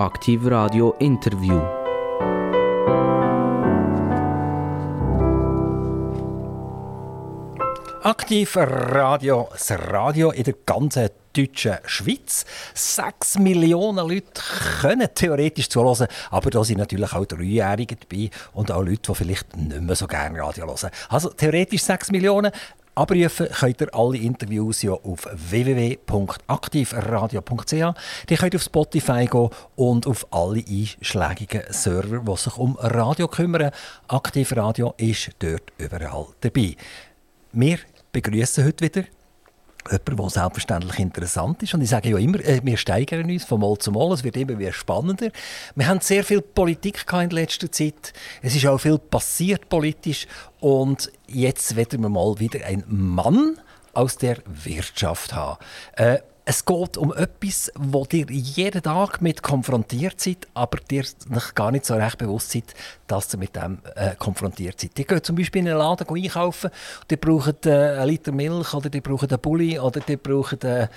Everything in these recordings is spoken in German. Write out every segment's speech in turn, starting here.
Aktiv Radio Interview. Aktiv Radio, das Radio in der ganzen deutschen Schweiz. Sechs Millionen Leute können theoretisch zuhören, aber da sind natürlich auch Dreijährige dabei und auch Leute, die vielleicht nicht mehr so gerne Radio hören. Also theoretisch sechs Millionen. Abrufen könnt ihr alle Interviews ja auf www.aktivradio.ch. Ihr könnt auf Spotify gehen und auf alle einschlägigen Server, die sich um Radio kümmern. Aktivradio ist dort überall dabei. Wir begrüßen heute wieder jemanden, der selbstverständlich interessant ist. Und ich sage ja immer, äh, wir steigern uns von Mal zu Mal. Es wird immer wieder spannender. Wir haben sehr viel Politik in letzter Zeit. Es ist auch viel passiert politisch. Und jetzt werden wir mal wieder einen Mann aus der Wirtschaft haben. Äh, es geht um etwas, wo ihr jeden Tag mit konfrontiert seid, aber dir gar nicht so recht bewusst seid, dass ihr mit dem äh, konfrontiert seid. Ihr geht zum Beispiel in einen Laden einkaufen, ihr braucht äh, einen Liter Milch oder ihr braucht einen Bulli oder ihr braucht äh,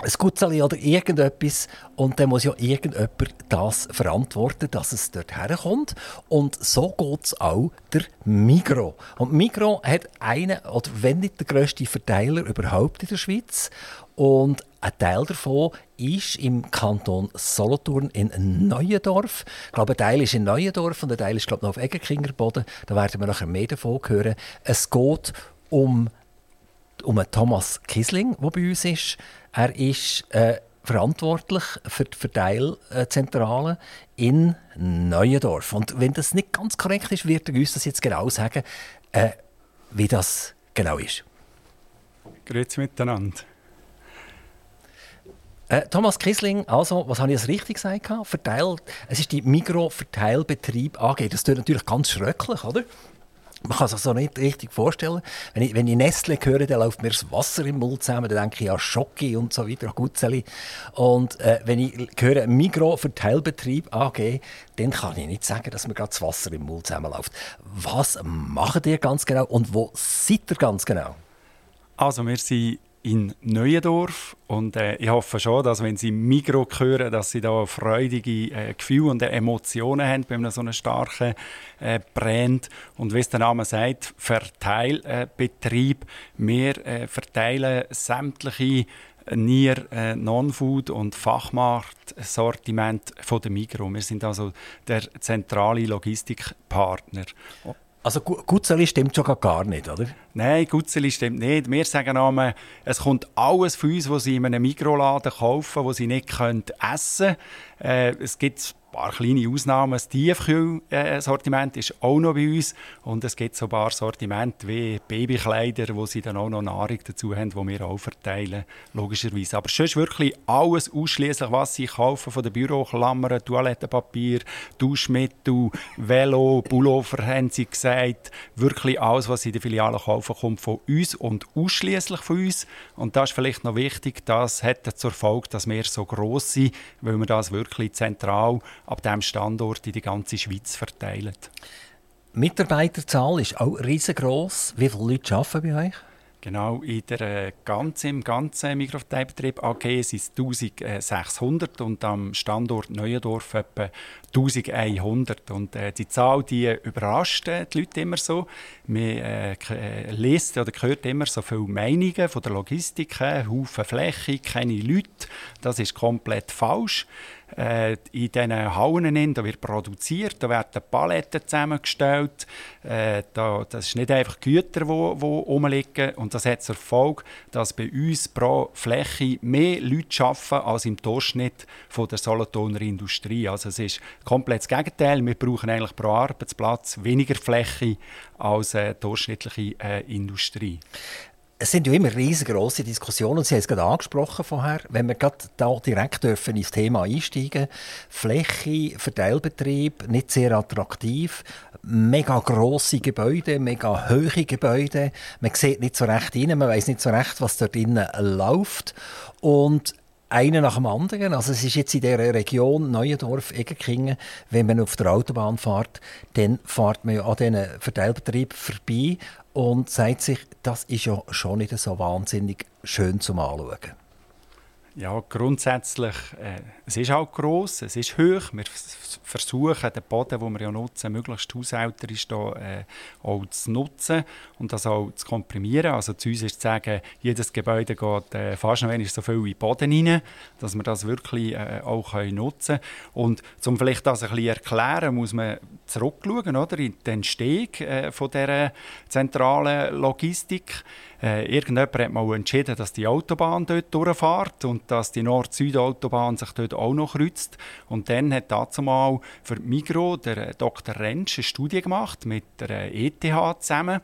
ein Gutzeli oder irgendetwas und dann muss ja irgendjemand das verantworten, dass es dort herkommt. Und so geht es auch der Migro. Und Migro hat einen, oder wenn nicht der grösste Verteiler überhaupt in der Schweiz. Und ein Teil davon ist im Kanton Solothurn in Neuendorf. Ich glaube, ein Teil ist in Neuendorf und ein Teil ist glaube ich, noch auf Eggenkingerboden. Da werden wir nachher mehr davon hören. Es geht um, um Thomas Kisling, der bei uns ist. Er ist äh, verantwortlich für die Verteilzentrale in Neuendorf. Und wenn das nicht ganz korrekt ist, wird er uns das jetzt genau sagen, äh, wie das genau ist. Grüezi miteinander. Äh, Thomas Kisling, also, was habe ich jetzt richtig gesagt? Verteil, es ist die Mikro-Verteilbetrieb AG. Das klingt natürlich ganz schrecklich, oder? Man kann sich so nicht richtig vorstellen. Wenn ich, wenn ich Nestle höre, dann läuft mir das Wasser im Mund zusammen. Dann denke ich an Schocki und so weiter, Gutzeli. Und äh, wenn ich höre Migro-Verteilbetrieb AG, dann kann ich nicht sagen, dass mir gerade das Wasser im Mund zusammenläuft. Was macht ihr ganz genau und wo seid ihr ganz genau? Also wir sind in Neuendorf und äh, ich hoffe schon, dass wenn Sie Migro hören, dass Sie da freudige äh, Gefühle und Emotionen haben bei einem so einem starken äh, Brand und wie es der Name sagt, Verteilbetrieb. Wir äh, verteilen sämtliche Nier, äh, Non-Food und Fachmarktsortiment von der Migro. Wir sind also der zentrale Logistikpartner. Also Gutzeli stimmt schon gar nicht, oder? Nein, Gutzeli stimmt nicht. Wir sagen einmal, es kommt alles von uns, was Sie in einem Mikroladen kaufen, was Sie nicht essen können. Äh, es gibt paar kleine Ausnahmen. Das Tiefkühlsortiment ist auch noch bei uns. Und es gibt so ein paar Sortimente wie Babykleider, wo sie dann auch noch Nahrung dazu haben, die wir auch verteilen, logischerweise. Aber sonst wirklich alles ausschließlich, was sie kaufen, von den Büroklammern, Toilettenpapier, Duschmittel, Velo, Pullover, haben sie gesagt. Wirklich alles, was sie in der Filiale kaufen, kommt von uns und ausschließlich von uns. Und das ist vielleicht noch wichtig, das hat zur Folge, dass wir so gross sind, weil wir das wirklich zentral ab diesem Standort in die ganze Schweiz verteilt. Die Mitarbeiterzahl ist auch riesengroß. Wie viele Leute arbeiten bei euch? Genau, in der, äh, ganzen, im ganzen Mikroverteilbetrieb AG sind es 1600 und am Standort Neuendorf etwa 1100. Und äh, die Zahl die überrascht äh, die Leute immer so. Man äh, äh, liest oder hört immer so viele Meinungen von der Logistik, äh, Haufen Fläche, keine Leute. Das ist komplett falsch. Äh, in diesen Hallen da wird produziert, da werden Paletten zusammengestellt. Äh, da, das ist nicht einfach Güter, die rumliegen. Und das hat zur Folge, dass bei uns pro Fläche mehr Leute arbeiten als im Durchschnitt von der Solothurner Industrie. Also es ist komplett das Gegenteil. Wir brauchen eigentlich pro Arbeitsplatz weniger Fläche als äh, durchschnittliche äh, Industrie es sind ja immer riesengroße Diskussionen. Sie haben es gerade angesprochen vorher. Wenn wir gerade da direkt dürfen ins Thema einsteigen, Fläche, Verteilbetrieb, nicht sehr attraktiv, mega grosse Gebäude, mega hohe Gebäude. Man sieht nicht so recht rein, man weiß nicht so recht, was dort drinnen läuft. Und einer nach dem anderen. Also es ist jetzt in der Region Neuendorf, Egerkingen, wenn man auf der Autobahn fährt, dann fährt man ja an diesen Verteilbetrieb vorbei und sagt sich, das ist ja schon nicht so wahnsinnig schön zum Anschauen. Ja, grundsätzlich, äh, es ist auch gross, es ist hoch. Wir versuchen, den Boden, den wir ja nutzen, möglichst hausälter ist, da, äh, auch zu nutzen und das auch zu komprimieren. Also zu uns ist zu sagen, jedes Gebäude geht äh, fast noch so viel in den Boden rein, dass wir das wirklich äh, auch können nutzen können. Und um vielleicht das ein bisschen erklären, muss man zurückschauen oder, in den Steg äh, von dieser zentralen Logistik. Äh, irgendjemand hat mal entschieden, dass die Autobahn dort durchfährt und dass die Nord-Süd-Autobahn sich dort auch noch kreuzt. Und dann hat dazu mal für Migro der Dr. Rentsch eine Studie gemacht mit der ETH zusammen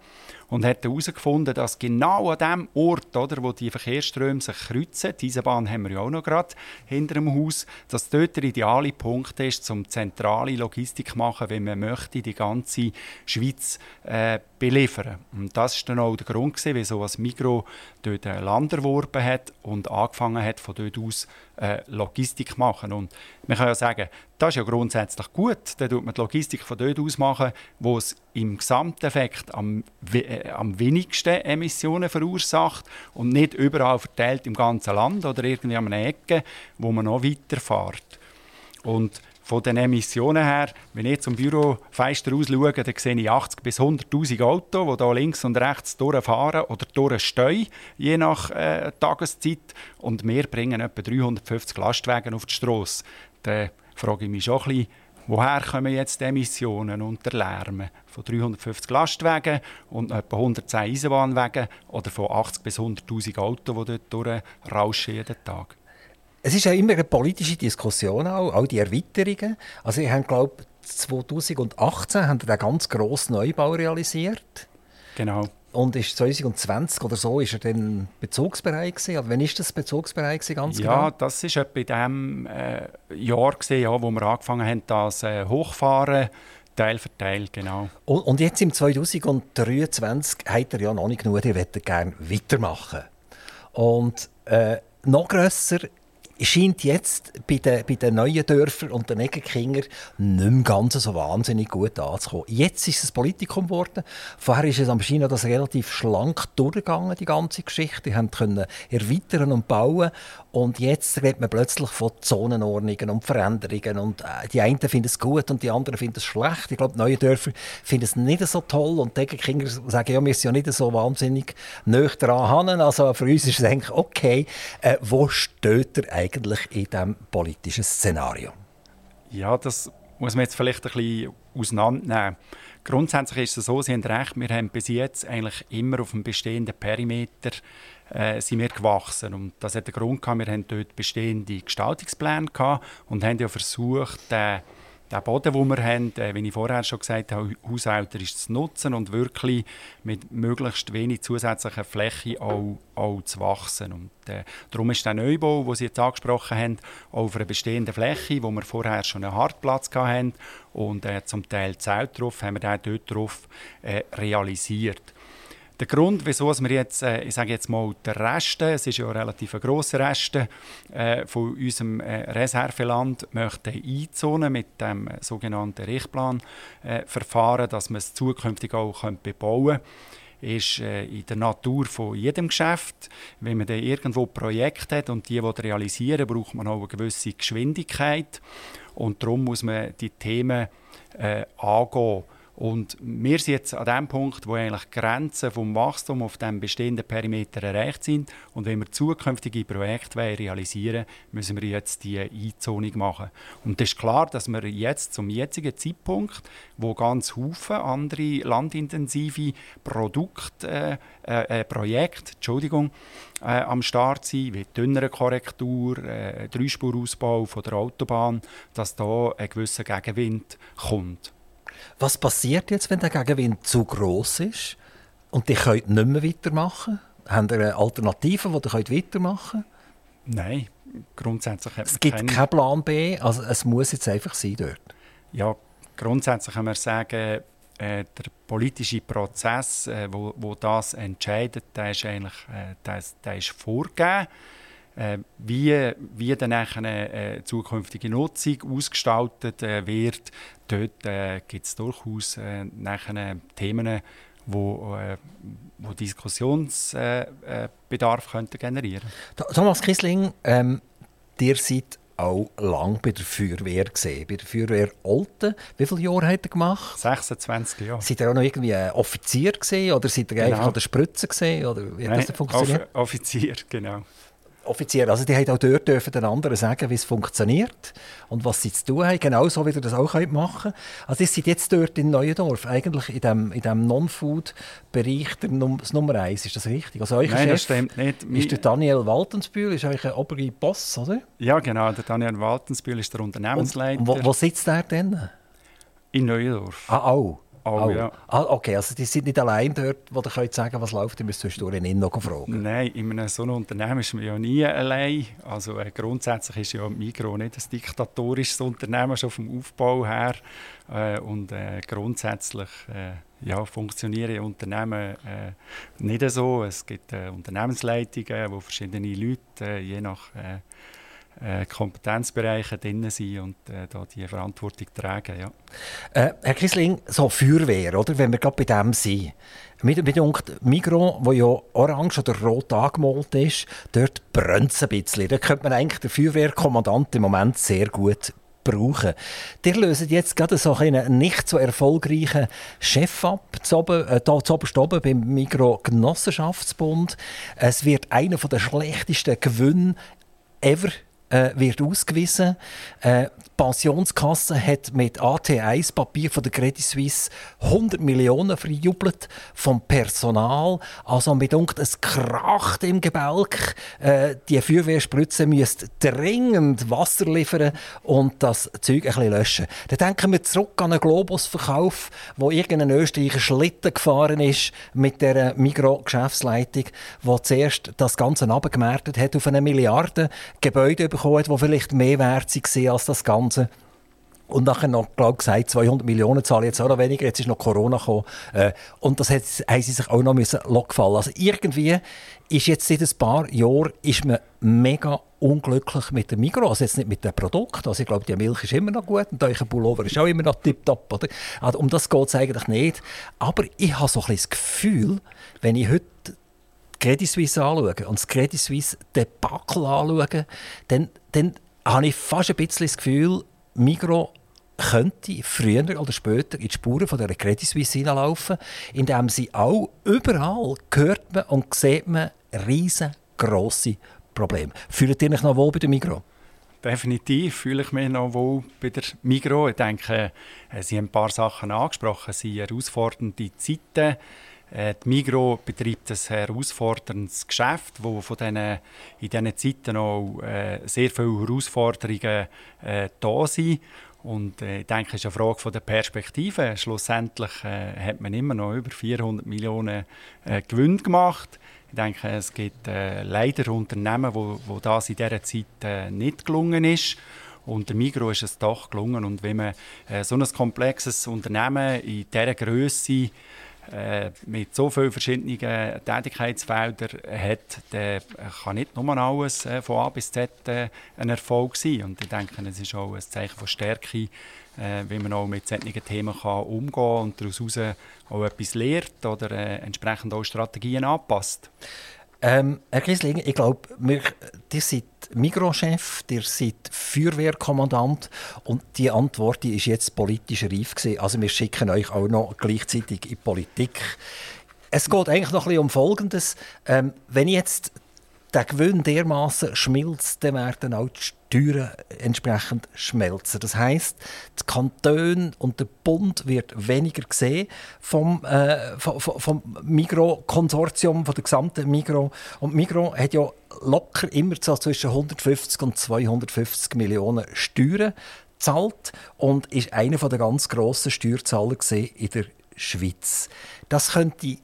und hat herausgefunden, dass genau an dem Ort, oder, wo die Verkehrsströme sich kreuzen, diese Bahn haben wir ja auch noch gerade hinter dem Haus, dass dort der ideale Punkt ist, um zentrale Logistik zu machen, wenn man möchte, die ganze Schweiz äh, beliefern. Und das war dann auch der Grund, wieso das Migro dort Land erworben hat und angefangen hat, von dort aus äh, Logistik zu machen. Und man kann ja sagen, das ist ja grundsätzlich gut. Dann tut man die Logistik von dort aus machen, wo es im Gesamteffekt am, äh, am wenigsten Emissionen verursacht und nicht überall verteilt im ganzen Land oder irgendwie an einer Ecke, wo man noch weiterfährt. Und von den Emissionen her, wenn ich zum Bürofenster aus schaue, dann sehe ich 80 bis 100'000 Autos, die hier links und rechts durchfahren oder durchstehen, je nach äh, Tageszeit. Und wir bringen etwa 350 Lastwagen auf die Straße. Dann frage ich mich schon ein bisschen, woher kommen jetzt die Emissionen und der Lärm? Von 350 Lastwagen und etwa 110 Eisenbahnwagen oder von 80 bis 100'000 Autos, die dort durchrauschen jeden Tag? Es ist ja immer eine politische Diskussion auch, auch die Erweiterungen. Also ich habe glaube 2018 haben wir einen ganz grossen Neubau realisiert. Genau. Und ist 2020 oder so ist er dann Bezugsbereich gewesen? Oder wann ist das Bezugsbereich gewesen, ganz ja, genau? das ist etwa in dem äh, Jahr gewesen, ja, wo wir angefangen haben, das äh, Hochfahren Teil für Teil, genau. Und, und jetzt im 2023 hat er ja noch nicht genug, er möchte gerne weitermachen. Und äh, noch grösser scheint jetzt bei den, bei den neuen Dörfern und den Negenkingern nicht mehr ganz so wahnsinnig gut anzukommen. Jetzt ist es Politikum geworden. Vorher ist es am China das relativ schlank durchgegangen, die ganze Geschichte. Die können erweitern und bauen. Und jetzt redet man plötzlich von Zonenordnungen und Veränderungen. Und äh, die einen finden es gut und die anderen finden es schlecht. Ich glaube, neue Dörfer finden es nicht so toll. Und die Negenkinger sagen, ja, wir sind ja nicht so wahnsinnig nöch daran. Also für uns ist es eigentlich okay. Äh, wo steht er eigentlich? Eigentlich in diesem politischen Szenario? Ja, das muss man jetzt vielleicht ein bisschen auseinandernehmen. Grundsätzlich ist es so, Sie haben recht, wir haben bis jetzt eigentlich immer auf dem bestehenden Perimeter äh, sind wir gewachsen. Und das hat den Grund gehabt, wir haben dort bestehende Gestaltungspläne gehabt und haben ja versucht, der Boden, den wir haben, äh, wie ich vorher schon gesagt habe, haushälterisch zu nutzen und wirklich mit möglichst wenig zusätzlicher Fläche auch, auch zu wachsen. Und, äh, darum ist der Neubau, den Sie jetzt angesprochen haben, auf einer bestehenden Fläche, wo wir vorher schon einen Hartplatz hatten und äh, zum Teil Zelt drauf, haben wir den dort drauf äh, realisiert. Der Grund, wieso wir jetzt, äh, ich sage jetzt mal, der Reste, es ist ja relativ ein grosser Reste äh, von unserem äh, Reserveland, möchten einzonen mit dem sogenannten Richtplanverfahren, dass man es zukünftig auch bebauen kann ist äh, in der Natur von jedem Geschäft. Wenn man dann irgendwo Projekte hat und die realisieren braucht man auch eine gewisse Geschwindigkeit. Und darum muss man die Themen äh, angehen. Und wir sind jetzt an dem Punkt, wo eigentlich die Grenzen vom Wachstum auf dem bestehenden Perimeter erreicht sind. Und wenn wir zukünftige Projekte realisieren wollen, müssen wir jetzt die Einzonung machen. Und es ist klar, dass wir jetzt zum jetzigen Zeitpunkt, wo ganz viele andere landintensive Produkte, äh, äh, Projekte, Entschuldigung, äh, am Start sind, wie dünnere Korrektur, äh, Dreispurausbau von der Autobahn, dass da ein gewisser Gegenwind kommt. Was passiert jetzt, wenn der Gegenwind zu groß ist und die könnt nicht mehr weitermachen? Haben Sie eine Alternative, die ihr weitermachen könnt? Nein, grundsätzlich hat Es gibt keine... keinen Plan B, also es muss jetzt einfach sein dort. Ja, grundsätzlich kann man sagen, äh, der politische Prozess, äh, wo, wo das entscheidet, der ist eigentlich äh, der, der ist vorgegeben. Äh, wie, wie dann eine äh, zukünftige Nutzung ausgestaltet äh, wird, dort äh, gibt es durchaus äh, nachher Themen, wo, äh, wo Diskussionsbedarf könnten generieren Thomas Kissling, ähm, ihr seid auch lange bei der Feuerwehr gesehen. Bei der Feuerwehr Olten. Wie viele Jahre hat er gemacht? 26 Jahre. Seid ihr auch noch irgendwie Offizier gesehen oder seid ihr genau. einfach an der Spritze gesehen? Oder wie hat das funktioniert? Offizier, genau. Offizier. Also die haben auch dort dürfen den anderen sagen, wie es funktioniert und was sie zu tun haben, genauso wie ihr das auch machen könnt. Also ihr seid jetzt dort in Neuendorf, eigentlich in dem, in dem Non-Food-Bereich das Nummer eins, ist das richtig? Also euer Nein, Chef das stimmt nicht. ist der Daniel Waltensbühl, ist euch ein oberer Boss, oder? Ja, genau, der Daniel Waltensbühl ist der Unternehmensleiter. Und, und wo, wo sitzt der denn? In Neuendorf. Ah, auch? Oh, oh. Ja. Ah, okay, also die sind nicht allein dort, wo ihr könnt sagen was läuft, ihr müsst zwischendurch ihn noch fragen. Nein, in einem so einem Unternehmen ist man ja nie allein. Also äh, grundsätzlich ist ja Migro nicht ein diktatorisches Unternehmen, schon vom Aufbau her. Äh, und äh, grundsätzlich äh, ja, funktionieren Unternehmen äh, nicht so. Es gibt äh, Unternehmensleitungen, wo verschiedene Leute je nach äh, Kompetenzbereiche drin sind und äh, da die Verantwortung tragen. Ja. Äh, Herr Kisling, so Feuerwehr, oder? wenn wir gerade bei dem sind. Mit, mit Migro, wo ja orange oder rot angemalt ist, dort brennt es ein bisschen. Da könnte man eigentlich den Feuerwehrkommandant im Moment sehr gut brauchen. Der lösen jetzt gerade so einen nicht so erfolgreichen Chef ab, zu oben, äh, da zu oben beim Migro Genossenschaftsbund. Es wird einer der schlechtesten Gewinne ever äh, wird ausgewiesen. Äh, die Pensionskasse hat mit AT1-Papier von der Credit Suisse 100 Millionen verjubelt vom Personal. Also mit es kracht im Gebälk. Äh, die Feuerwehrspritze müsste dringend Wasser liefern und das Zeug ein bisschen löschen. Dann denken wir zurück an einen Globusverkauf, wo irgendein Österreicher Schlitten gefahren ist mit der Migro-Geschäftsleitung, wo zuerst das Ganze abgemerkt hat auf eine Milliarde Gebäude bekommen hat, die vielleicht mehr wert waren als das Ganze. Und nachher noch, glaube gesagt, 200 Millionen zahlen jetzt auch noch weniger. Jetzt ist noch Corona gekommen. Äh, und das hat, haben sie sich auch noch müssen gefallen. Also irgendwie ist jetzt seit ein paar Jahren ist man mega unglücklich mit dem Migros. Also jetzt nicht mit dem Produkt. Also ich glaube, die Milch ist immer noch gut und euer Pullover ist auch immer noch tipptopp. Also um das geht es eigentlich nicht. Aber ich habe so ein bisschen das Gefühl, wenn ich heute Credit Suisse anschaue und das Credit Suisse Debakel anschaue, dann, dann habe ich fast ein bisschen das Gefühl, Migro könnte früher oder später in die Spuren von der Credit Suisse hineinlaufen, indem sie auch überall hört man und sieht man riesengroße Probleme. Fühlt ihr euch noch wohl bei der Migro? Definitiv fühle ich mich noch wohl bei der Migro. Ich denke, äh, Sie haben ein paar Sachen angesprochen. Sie herausfordernde Zeiten äh, die Migro betreibt ein herausforderndes Geschäft, wo von denen, in diesen Zeiten auch äh, sehr viele Herausforderungen äh, da sind. Und äh, ich denke, es ist eine Frage von der Perspektive. Schlussendlich äh, hat man immer noch über 400 Millionen äh, Gewinn gemacht. Ich denke, es gibt äh, leider Unternehmen, wo, wo das in dieser Zeit nicht gelungen ist. Und der Migro ist es doch gelungen. Und wenn man so ein komplexes Unternehmen in dieser Größe äh, mit so vielen verschiedenen Tätigkeitsfeldern hat, der kann nicht nur alles äh, von A bis Z äh, ein Erfolg sein. Und ich denke, es ist auch ein Zeichen von Stärke, wie man auch mit solchen Themen umgehen kann und daraus auch etwas lernt oder entsprechend auch Strategien anpasst. Ähm, Herr Kiesling, ich glaube, ihr seid Mikrochef, ihr seid Feuerwehrkommandant und die Antwort die ist jetzt politisch reif gewesen. Also wir schicken euch auch noch gleichzeitig in die Politik. Es geht eigentlich noch ein bisschen um Folgendes. Ähm, wenn jetzt der Gewinn dermaßen schmilzt, dann werden auch die Steuern entsprechend schmelzen. Das heißt, die Kantone und der Bund wird weniger gesehen vom, äh, vom, vom Migro-Konsortium, von der gesamten Migro. Und Migro hat ja locker immer so zwischen 150 und 250 Millionen Steuern gezahlt und ist einer der ganz grossen Steuerzahler in der Schweiz. Das könnte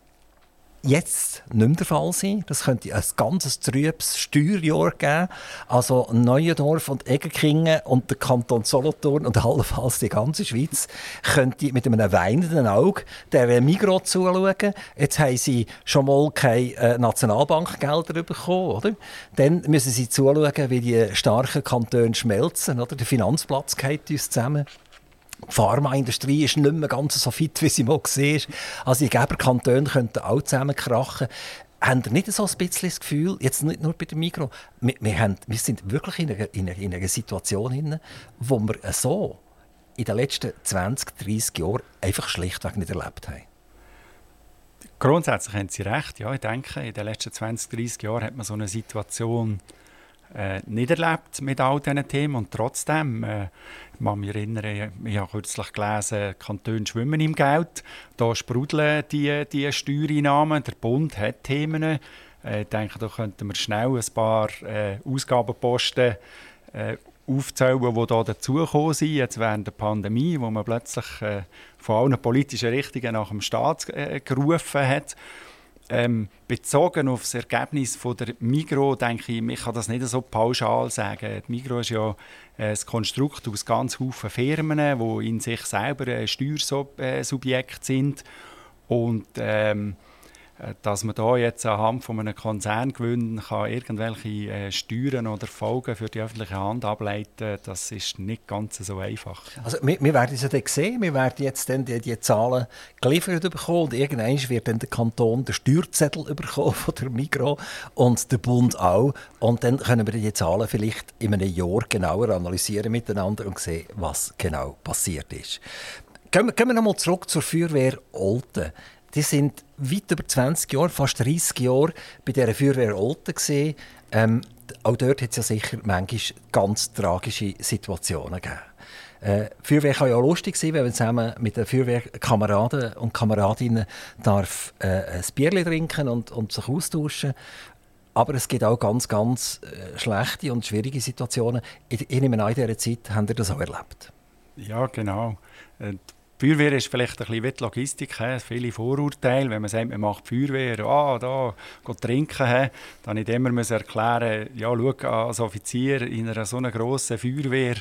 jetzt nicht mehr der Fall sein. Das könnte ein ganzes trübes Steuerjahr geben. Also Neuendorf und Egerkingen und der Kanton Solothurn und allenfalls die ganze Schweiz könnte mit einem weinenden Auge der Migros zuschauen. Jetzt haben sie schon mal keine äh, Nationalbankgelder bekommen. Oder? Dann müssen sie zuschauen, wie die starken Kantone schmelzen. Oder? Der Finanzplatz geht uns zusammen. Die Pharmaindustrie ist nicht mehr ganz so fit, wie sie mal war. Also die Geberkantone könnten auch zusammenkrachen. haben ihr nicht so ein bisschen das Gefühl, jetzt nicht nur bei dem Mikro, wir, wir, haben, wir sind wirklich in einer, in einer, in einer Situation, in wo wir so in den letzten 20, 30 Jahren einfach schlichtweg nicht erlebt haben? Grundsätzlich haben Sie recht. Ja, ich denke, in den letzten 20, 30 Jahren hat man so eine Situation äh, nicht erlebt mit all diesen Themen. Und trotzdem, äh, ich kann mich erinnern, ich habe kürzlich gelesen, Kantone schwimmen im Geld. Da sprudeln die, die Steuereinnahmen. Der Bund hat Themen. Äh, ich denke, da könnten wir schnell ein paar äh, Ausgabenposten äh, aufzählen, die hier dazugekommen sind, jetzt während der Pandemie, wo man plötzlich äh, von allen politischen Richtungen nach dem Staat äh, gerufen hat. Ähm, bezogen auf das Ergebnis von der Migro denke ich, ich kann das nicht so pauschal sagen. Die Migro ist ja äh, ein Konstrukt aus ganz vielen Firmen, die in sich selber ein Steuersubjekt sind. Und ähm, äh, dass man da jetzt anhand von einem Konzerngewinn kann irgendwelche äh, Steuern oder Folgen für die öffentliche Hand ableiten, das ist nicht ganz so einfach. Also wir, wir werden es ja dann sehen, wir werden jetzt dann die, die Zahlen geliefert bekommen und irgendwann wird dann der Kanton den Steuerzettel bekommen von der Migro und der Bund auch und dann können wir die Zahlen vielleicht in einem Jahr genauer analysieren miteinander und sehen, was genau passiert ist. Gehen wir, wir nochmal zurück zur Feuerwehr Olten die sind weit über 20 Jahre, fast 30 Jahre bei dieser Feuerwehr Olten gesehen. Ähm, auch dort hat es ja sicher manchmal ganz tragische Situationen gegeben. Äh, Feuerwehr kann ja auch lustig sein, wenn man zusammen mit den Feuerwehrkameraden und Kameradinnen darf, äh, ein Bierchen trinken und, und sich austauschen aber es gibt auch ganz, ganz äh, schlechte und schwierige Situationen. Ich, ich in dieser Zeit habt ihr das auch erlebt. Ja, genau. Feuerwehr ist vielleicht ein bisschen wie die Logistik, he? viele Vorurteile. Wenn man sagt, man macht Feuerwehr, ah, da, geht trinken, he? dann nicht immer erklären, ja, schau, als Offizier in einer so einer grossen Feuerwehr,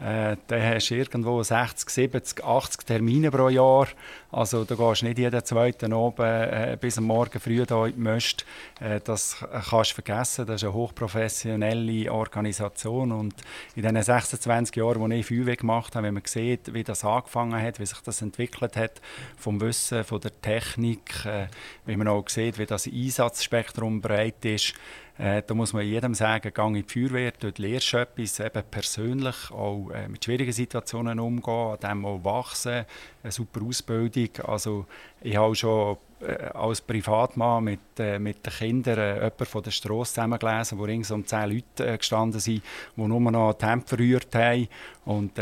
äh, dann hast du irgendwo 60, 70, 80 Termine pro Jahr. Also da gehst du nicht jeden zweiten oben äh, bis am Morgen früh da in. Äh, das kannst du vergessen. Das ist eine hochprofessionelle Organisation. Und in den 26 Jahren, die ich Feuerwehr gemacht habe, wenn man sieht, wie das angefangen hat, wie sich das entwickelt hat, vom Wissen, von der Technik, äh, wie man auch sieht, wie das Einsatzspektrum breit ist, äh, da muss man jedem sagen, gang in die Feuerwehr, dort lernst du etwas, eben persönlich, auch äh, mit schwierigen Situationen umgehen, an dem auch wachsen, eine super Ausbildung. Also ich habe schon äh, als Privatmann mit, mit den Kindern jemanden von der Straße zusammengelesen, wo rings um zehn Leute gestanden sind, die nur noch Temp verrührt haben. Und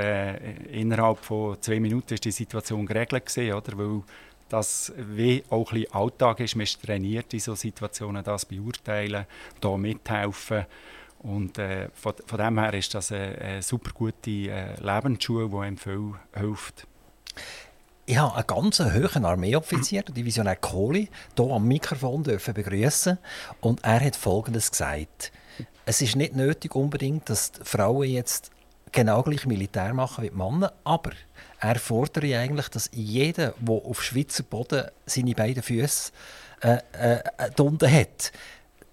innerhalb von zwei Minuten war die Situation geregelt, gewesen, oder? weil das wie auch ein Alltag ist. Man ist trainiert in solchen Situationen, das beurteilen, da mithelfen. Und äh, von, von dem her ist das eine, eine super gute äh, Lebensschule, die einem viel hilft. Ich habe einen ganz hohen Armeeoffizier, der Divisionär Kohli, hier am Mikrofon begrüßen und er hat Folgendes gesagt. Es ist nicht nötig unbedingt, dass die Frauen jetzt genau gleich Militär machen wie die Männer, aber er fordert eigentlich, dass jeder, der auf Schweizer Boden seine beiden Füße äh, äh, hat,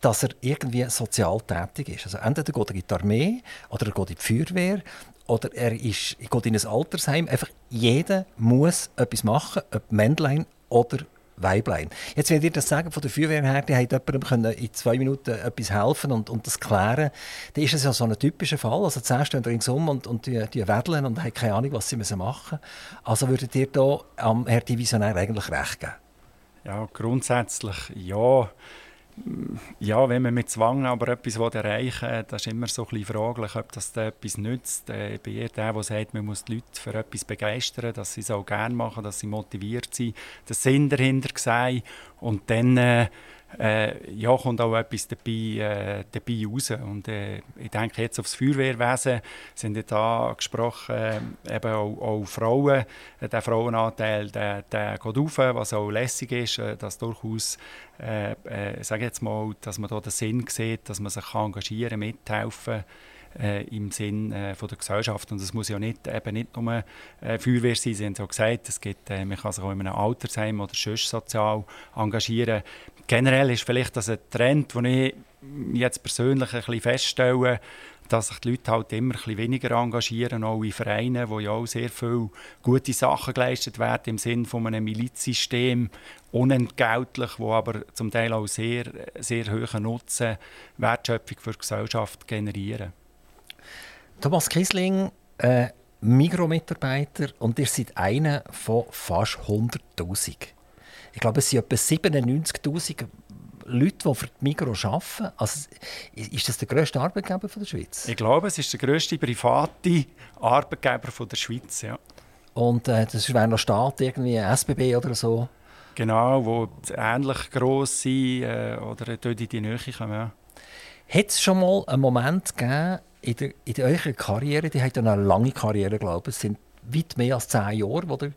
dass er irgendwie sozial tätig ist. Also entweder geht er in die Armee oder er geht in die Feuerwehr oder er ist, geht in ein Altersheim. Einfach jeder muss etwas machen, ob Männlein oder Weiblein. Jetzt, wenn ihr das sagen von der Feuerwehr die hat jemandem in zwei Minuten etwas helfen und, und das klären, dann ist das ja so ein typischer Fall. Also zuerst stehen ringsum und, und die, die wedeln und haben keine Ahnung, was sie machen müssen. Also würdet ihr da am Herr Divisionär eigentlich recht geben? Ja, grundsätzlich ja ja, wenn man mit Zwang aber etwas erreichen will, das ist immer so ein bisschen fraglich, ob das etwas nützt. Äh, ich bin eher der, der sagt, man muss die Leute für etwas begeistern, dass sie es auch gerne machen, dass sie motiviert sind, den Sinn dahinter sehen und dann äh, äh, ja, kommt auch etwas dabei, äh, dabei raus. Und äh, ich denke jetzt aufs Feuerwehrwesen sind da angesprochen, äh, eben auch, auch Frauen. Äh, der Frauenanteil der, der geht auf, was auch lässig ist, äh, dass durchaus, äh, sage jetzt mal, dass man da den Sinn sieht, dass man sich engagieren, mithelfen kann äh, im Sinn äh, von der Gesellschaft. Und es muss ja nicht, eben nicht nur äh, Feuerwehr sein, Sie haben es auch gesagt, es gibt, äh, man kann sich auch in einem Altersheim oder sonst sozial engagieren. Generell ist vielleicht das ein Trend, den ich jetzt persönlich ein bisschen feststelle, dass sich die Leute halt immer ein bisschen weniger engagieren, auch in Vereinen, wo ja auch sehr viele gute Sachen geleistet werden im Sinne von einem Milizsystem, unentgeltlich, wo aber zum Teil auch sehr, sehr hohen Nutzen, Wertschöpfung für die Gesellschaft generieren. Thomas Kiesling, äh, Mikromitarbeiter und ihr seid einer von fast 100'000. Ich glaube, es sind etwa 97'000 Leute, die für die Migro arbeiten. Also, ist das der grösste Arbeitgeber der Schweiz? Ich glaube, es ist der grösste private Arbeitgeber der Schweiz, ja. Und äh, das wäre noch Staat, irgendwie SBB oder so? Genau, wo ähnlich gross sind äh, oder dort in die Nähe kommen. Ja. Hat es schon mal einen Moment gegeben in, der, in eurer Karriere, die hat eine lange Karriere, glaube ich, es sind weit mehr als zehn Jahre, wo ihr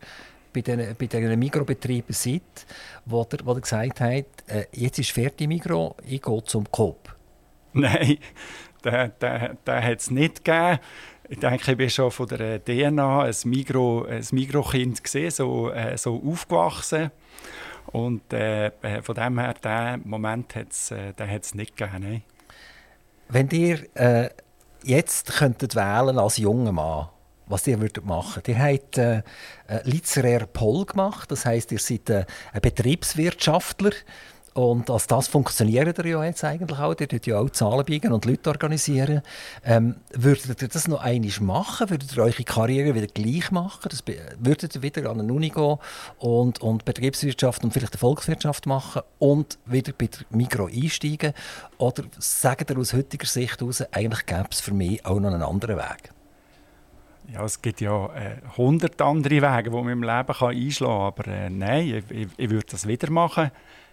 bei diesen, bei diesen Mikrobetrieben seid, wo ihr, wo ihr gesagt habt, äh, jetzt ist fertig Mikro, ich gehe zum Coop? Nein, den, den, den hat es nicht gegeben. Ich denke, ich bin schon von der DNA ein Migro-Kind Migro gesehen, so, äh, so aufgewachsen. Und äh, äh von dem her, diesen Moment hat es äh, nicht gegeben. Nein. Wenn ihr äh, jetzt könntet wählen als junger Mann, was ihr würdet machen. Ihr habt äh, literaire Poll gemacht, das heißt, ihr seid äh, ein Betriebswirtschaftler und als das funktioniert ihr ja jetzt eigentlich auch. Ihr tut ja auch Zahlen biegen und Leute organisieren. Ähm, würdet ihr das noch einmal machen? Würdet ihr eure Karriere wieder gleich machen? Das, würdet ihr wieder an eine Uni gehen und, und Betriebswirtschaft und vielleicht eine Volkswirtschaft machen und wieder bei der Mikro einsteigen? Oder sagt ihr aus heutiger Sicht heraus, eigentlich gäbe es für mich auch noch einen anderen Weg? Ja, es gibt ja äh, hundert andere Wege, die man im Leben kann einschlagen kann. Aber äh, nein, ich, ich, ich würde das wieder machen.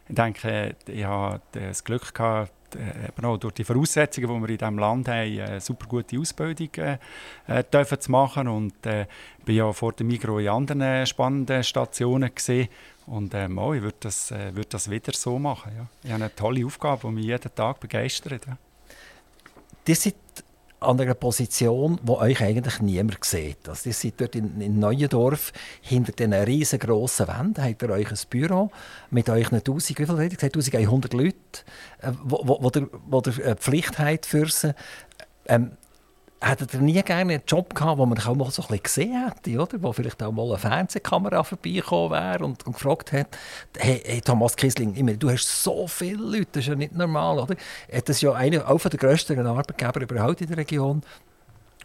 Ich denke, ich habe das Glück gehabt, eben auch durch die Voraussetzungen, die wir in diesem Land haben, eine super gute Ausbildung äh, dürfen zu machen. Und äh, bin ja vor dem Migro in anderen spannenden Stationen gesehen. Und ähm, oh, ich würde das, äh, würd das wieder so machen. Ja. Ich habe eine tolle Aufgabe, die mich jeden Tag begeistert. Ja. Ihr seid an einer Position, wo euch eigentlich niemand sieht. Also ihr seid dort in, in Neuendorf hinter diesen riesengroßen Wänden, habt ihr euch ein Büro mit euch 1000, wie viel gesagt, 1100 Leuten, äh, wo, wo, wo, wo äh, Pflicht habt für sie. Ähm, Hättet ihr nie gerne einen Job gehabt, wo man auch mal so ein bisschen gesehen hätte, oder? Wo vielleicht auch mal eine Fernsehkamera vorbeigekommen wäre und, und gefragt hat, hey, hey Thomas Kisling, ich meine, du hast so viele Leute, das ist ja nicht normal, oder? Das ist ja einer auch der grössten Arbeitgeber überhaupt in der Region.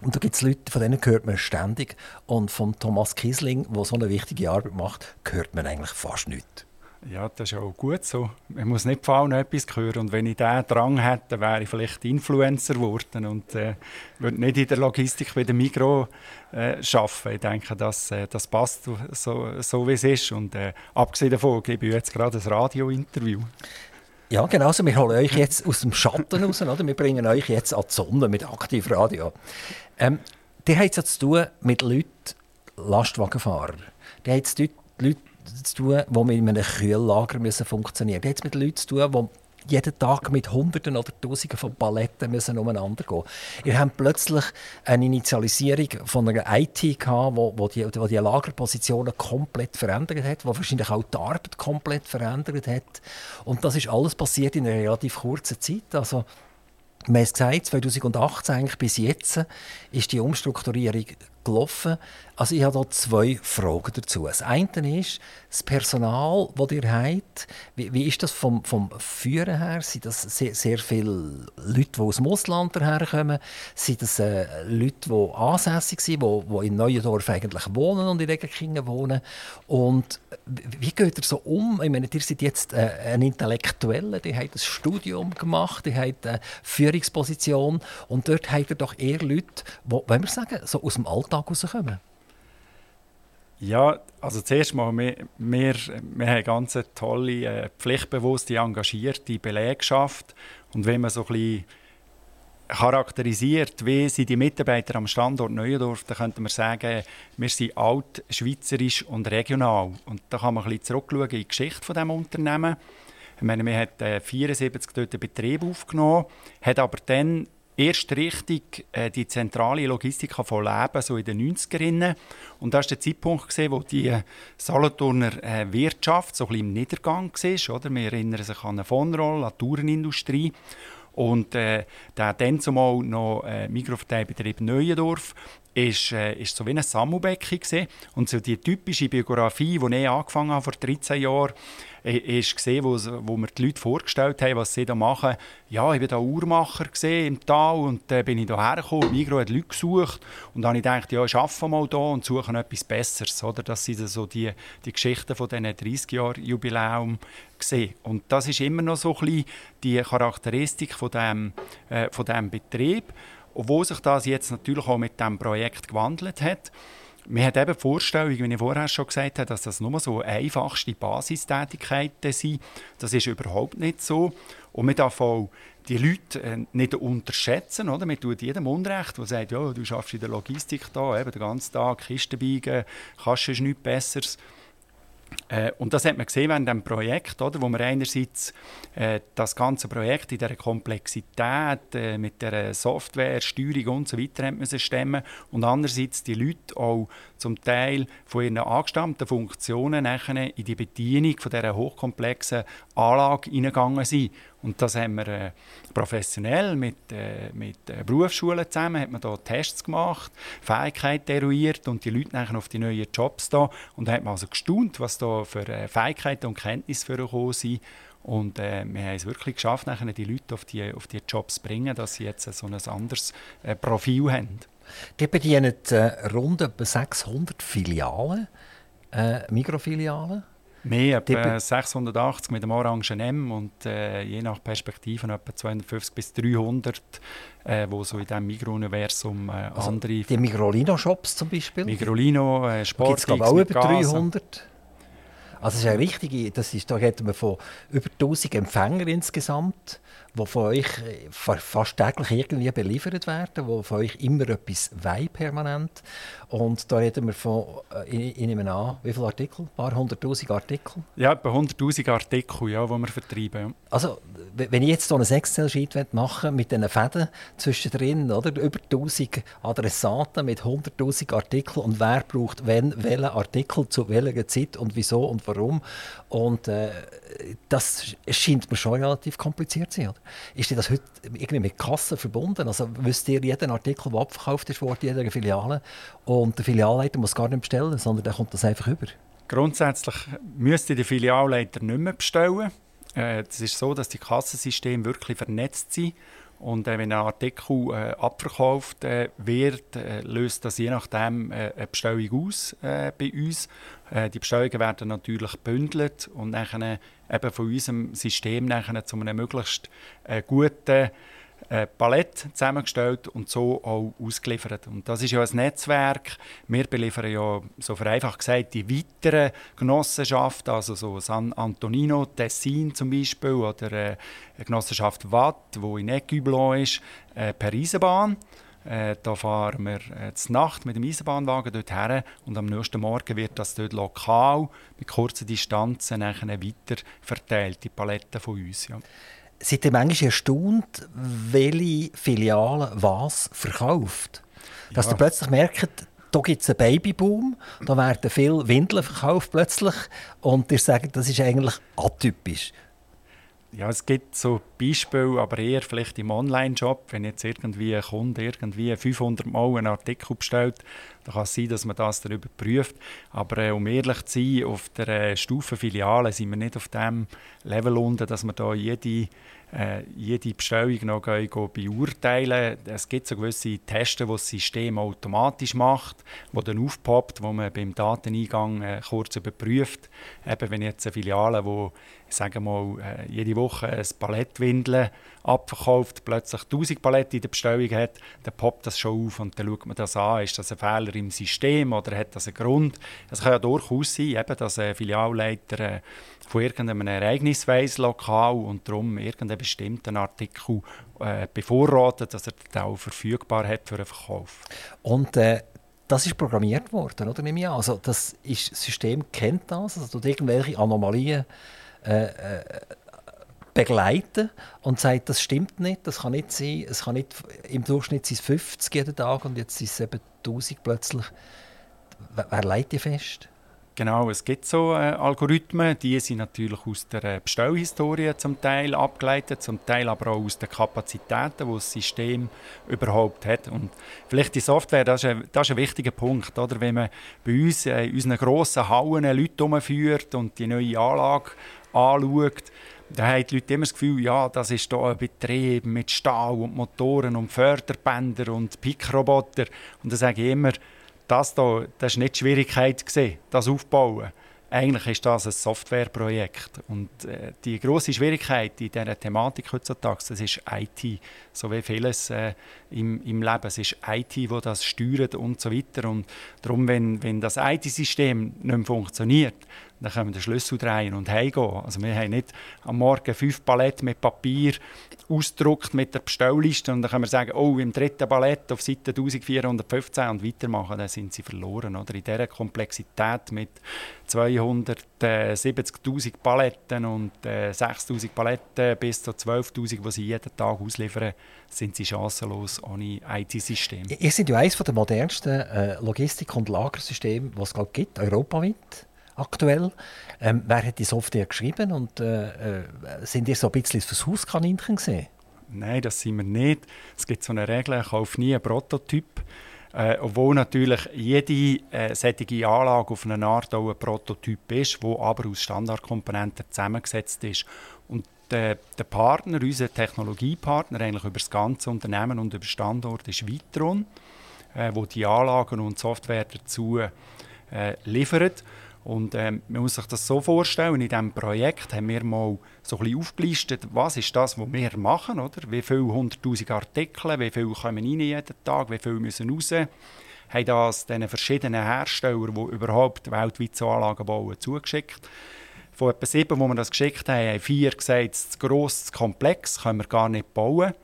Und da gibt es Leute, von denen hört man ständig. Und von Thomas Kisling, der so eine wichtige Arbeit macht, hört man eigentlich fast nichts. Ja, das ist auch gut so. Man muss nicht von allen etwas hören. Und wenn ich diesen Drang hätte, wäre ich vielleicht Influencer geworden und äh, würde nicht in der Logistik bei der Migro äh, arbeiten. Ich denke, das, äh, das passt so, so, wie es ist. Und äh, abgesehen davon gebe ich jetzt gerade ein Radio-Interview. Ja, genau. Also wir holen euch jetzt aus dem Schatten raus. Oder? Wir bringen euch jetzt an die Sonne mit Aktivradio. Ähm, die hat es ja zu tun mit Leuten, Lastwagenfahrer. Die hat es Leute zu tun, die mit einem Kühllager müssen funktionieren müssen. Hat mit Leuten zu tun, die jeden Tag mit Hunderten oder Tausenden von Paletten müssen umeinander gehen. Ihr habt plötzlich eine Initialisierung von einer IT gehabt, wo, wo, die, wo die Lagerpositionen komplett verändert hat, wo wahrscheinlich auch die Arbeit komplett verändert hat. Und das ist alles passiert in einer relativ kurzen Zeit. Also wir haben es gesagt, 2018 eigentlich bis jetzt ist die Umstrukturierung gelaufen. Also ich habe hier zwei Fragen dazu. Das eine ist, das Personal, das ihr habt, wie, wie ist das vom, vom Führen her? Sind das sehr, sehr viele Leute, die aus dem Ausland herkommen? Sind das äh, Leute, die ansässig sind, die, die in Neuendorf eigentlich wohnen und in Regenkingen wohnen? Und wie geht ihr so um? Ich meine, ihr seid jetzt äh, ein Intellektueller, ihr habt ein Studium gemacht, ihr habt eine Führungsposition und dort habt ihr doch eher Leute, die, wenn wir sagen, so aus dem Alltag rauskommen. Ja, also zuerst mal, wir, wir, wir haben eine ganz tolle, äh, pflichtbewusste, engagierte Belegschaft. Und wenn man so ein bisschen charakterisiert, wie sind die Mitarbeiter am Standort Neuendorf, dann könnte man sagen, wir sind alt, schweizerisch und regional. Und da kann man ein bisschen zurückschauen in die Geschichte von diesem Unternehmen. Ich meine, wir haben 74 dort Betrieb aufgenommen, hat aber dann erst richtig äh, die zentrale Logistik von leben, so in den 90er Und das war der Zeitpunkt, gewesen, wo die äh, Solothurner äh, Wirtschaft so ein bisschen im Niedergang war. Oder? Wir erinnern sich an eine Vonroll, an die Tourenindustrie. Und äh, der dann zumal noch äh, Mikroverteilbetrieb Neuendorf ist, äh, ist so wie ein Sammelbecken gewesen. und so die typische Biografie, die ich angefangen habe vor 13 Jahren, ist gesehen, wo, wo mir die Leute vorgestellt haben, was sie da machen. Ja, ich war da Uhrmacher im Tal und dann äh, bin ich hierher gekommen. Migro hat Leute gesucht und dann habe ich gedacht, ja, ich arbeite mal hier und suche etwas Besseres. Oder? Das sind so die, die Geschichten von diesen 30 Jahren Jubiläum gesehen. Und das ist immer noch so ein bisschen die Charakteristik von dem, äh, von dem Betrieb, obwohl sich das jetzt natürlich auch mit dem Projekt gewandelt hat. Man hat eben die Vorstellung, wie ich vorher schon gesagt habe, dass das nur so einfachste Basistätigkeiten sind. Das ist überhaupt nicht so. Und man darf auch die Leute äh, nicht unterschätzen. Oder? Man tut jedem Unrecht, der sagt, ja, du schaffst in der Logistik da, eben den ganzen Tag Kisten biegen, kannst du nichts Besseres. Äh, und das hat man gesehen während dem Projekt, oder, wo man einerseits äh, das ganze Projekt in dieser Komplexität äh, mit der Software, Steuerung und so weiter haben müssen stemmen und andererseits die Leute auch zum Teil von ihren angestammten Funktionen in die Bedienung von dieser hochkomplexen Anlage hineingegangen sind. Und das haben wir äh, professionell mit, äh, mit äh, Berufsschulen zusammen, hat man da Tests gemacht, Fähigkeiten eruiert und die Leute nachher auf die neuen Jobs da und da hat man also gestaunt, was da für äh, Fähigkeiten und Kenntnisse für gekommen sind. Und äh, wir haben es wirklich geschafft, nachher die Leute auf die, auf die Jobs zu bringen, dass sie jetzt so ein anderes äh, Profil haben. Die bedienen äh, rund 600 Filialen, Mikrofilialen. Mehr, etwa 680 mit dem orangen M und äh, je nach Perspektive etwa 250 bis 300, äh, wo so in diesem Mikro-Universum äh, also andere... Die Migrolino-Shops zum Beispiel? Migrolino, äh, Sport, gibt es auch über 300? Also das ist eine richtige, das ist, da reden wir von über 1000 Empfängern insgesamt die von euch äh, fast täglich irgendwie beliefert werden, die von euch immer etwas wollen, permanent. Und da reden wir von, äh, ich, ich nehme an, wie viele Artikel? Ein paar hunderttausend Artikel? Ja, etwa hunderttausend Artikel, ja, die wir vertreiben. Also, wenn ich jetzt so ein Excel-Sheet machen mit diesen Fäden zwischendrin, oder? über 1000 Adressaten mit hunderttausend Artikeln und wer braucht wenn, welchen Artikel zu welcher Zeit und wieso und warum. Und äh, das scheint mir schon relativ kompliziert zu sein. Oder? Ist das heute irgendwie mit Kassen verbunden? Also wisst ihr jeden Artikel, der abverkauft ist, in jeder Filiale und der Filialleiter muss gar nicht bestellen, sondern der kommt das einfach über? Grundsätzlich müsste der Filialleiter nicht mehr bestellen. Äh, es ist so, dass die Kassensysteme wirklich vernetzt sind und äh, wenn ein Artikel äh, abverkauft äh, wird, äh, löst das je nachdem äh, eine Bestellung aus äh, bei uns. Die Bestellungen werden natürlich gebündelt und dann eben von unserem System nachher zu einem möglichst guten äh, Palette zusammengestellt und so auch ausgeliefert. Und das ist ja ein Netzwerk. Wir beliefern ja, so vereinfacht gesagt, die weiteren Genossenschaften, also so San Antonino, Tessin zum Beispiel oder äh, eine Genossenschaft Watt, die in Ecublon ist, äh, per Eisenbahn. Da fahren wir äh, Nacht mit dem Eisenbahnwagen dort her und am nächsten Morgen wird das dort lokal mit kurzen Distanzen nachher weiter verteilt, die Paletten von uns. Ja. Seid ihr manchmal erstaunt, welche Filiale was verkauft? Dass ja. ihr plötzlich merkt, da gibt es einen Babyboom, da werden viele Windeln verkauft plötzlich und ihr sagt, das ist eigentlich atypisch. Ja, es gibt so Beispiele, aber eher vielleicht im Online-Shop, wenn jetzt irgendwie ein Kunde irgendwie 500 Mal einen Artikel bestellt, dann kann es sein, dass man das dann überprüft. Aber äh, um ehrlich zu sein, auf der äh, Stufe Filiale sind wir nicht auf dem Level unten, dass wir da jede äh, jede Bestellung noch gehen, gehen beurteilen. Es gibt so gewisse Tests, die das System automatisch macht, wo dann aufpoppt, wo man beim Dateneingang äh, kurz überprüft. Eben, wenn jetzt eine Filiale, wo sagen mal, äh, jede Woche ein Palettwindeln abverkauft, plötzlich 1000 Paletten in der Bestellung hat, dann poppt das schon auf und dann schaut man das an. Ist das ein Fehler im System oder hat das einen Grund? Es kann ja durchaus sein, eben, dass ein Filialleiter äh, von irgendeinem Ereignis weiss, lokal und darum irgendeinen bestimmten Artikel äh, bevorratet, dass er den auch verfügbar hat für einen Verkauf. Und äh, das ist programmiert worden, oder? Nehme ich an. Also das, ist, das System kennt das, also irgendwelche Anomalien äh, äh, begleiten und sagt, das stimmt nicht, das kann nicht sein, es kann nicht, im Durchschnitt sind es 50 jeden Tag und jetzt sind es eben 1000 plötzlich. Wer leitet die fest? Genau, es gibt so äh, Algorithmen, die sind natürlich aus der äh, Bestellhistorie zum Teil abgeleitet, zum Teil aber auch aus den Kapazitäten, die das System überhaupt hat. Und vielleicht die Software, das ist ein, das ist ein wichtiger Punkt, oder? wenn man bei uns äh, unseren grossen Hallen Leute umführt und die neue Anlage anschaut, dann haben die Leute immer das Gefühl, ja, das ist hier ein Betrieb mit Stahl und Motoren und Förderbänder und Pickroboter. Und dann sage ich immer, das hier, das war nicht die Schwierigkeit, gewesen, das aufzubauen. Eigentlich ist das ein Softwareprojekt. Und äh, die große Schwierigkeit in dieser Thematik heutzutage, das ist IT. So wie vieles äh, im, im Leben. Es ist IT, wo das steuert und so weiter. Und darum, wenn, wenn das IT-System nicht mehr funktioniert, dann können wir den Schlüssel drehen und heimgehen. Also wir haben nicht am Morgen fünf Paletten mit Papier ausgedruckt mit der Bestellliste und dann können wir sagen, oh, im dritten Ballett auf Seite 1415 und weitermachen, dann sind sie verloren. Oder? In dieser Komplexität mit 270'000 Paletten und äh, 6'000 Paletten bis zu 12'000, die sie jeden Tag ausliefern, sind sie chancenlos ohne IT-System. Ihr seid ja eines der modernsten äh, Logistik- und Lagersysteme, die es gibt, europaweit aktuell. Ähm, wer hat die Software geschrieben und äh, äh, sind ihr so ein bisschen fürs Hauskaninchen gesehen? Nein, das sind wir nicht. Es gibt so eine Regel, ich kaufe nie einen Prototyp. Äh, obwohl natürlich jede äh, solche Anlage auf eine Art auch ein Prototyp ist, wo aber aus Standardkomponenten zusammengesetzt ist. Und der, der Partner, unser Technologiepartner, eigentlich über das ganze Unternehmen und über Standort, ist Vitron, äh, wo die Anlagen und Software dazu äh, liefert. Und ähm, man muss sich das so vorstellen, in diesem Projekt haben wir mal so ein bisschen aufgelistet, was ist das, was wir machen, oder? Wie viele hunderttausend Artikel, wie viele kommen rein jeden Tag, wie viele müssen raus. Haben das diesen verschiedenen Herstellern, die überhaupt weltweit so Anlagen bauen, zugeschickt. Von etwa sieben, wo wir das geschickt haben, haben vier gesagt, zu gross, zu komplex, können wir gar nicht bauen.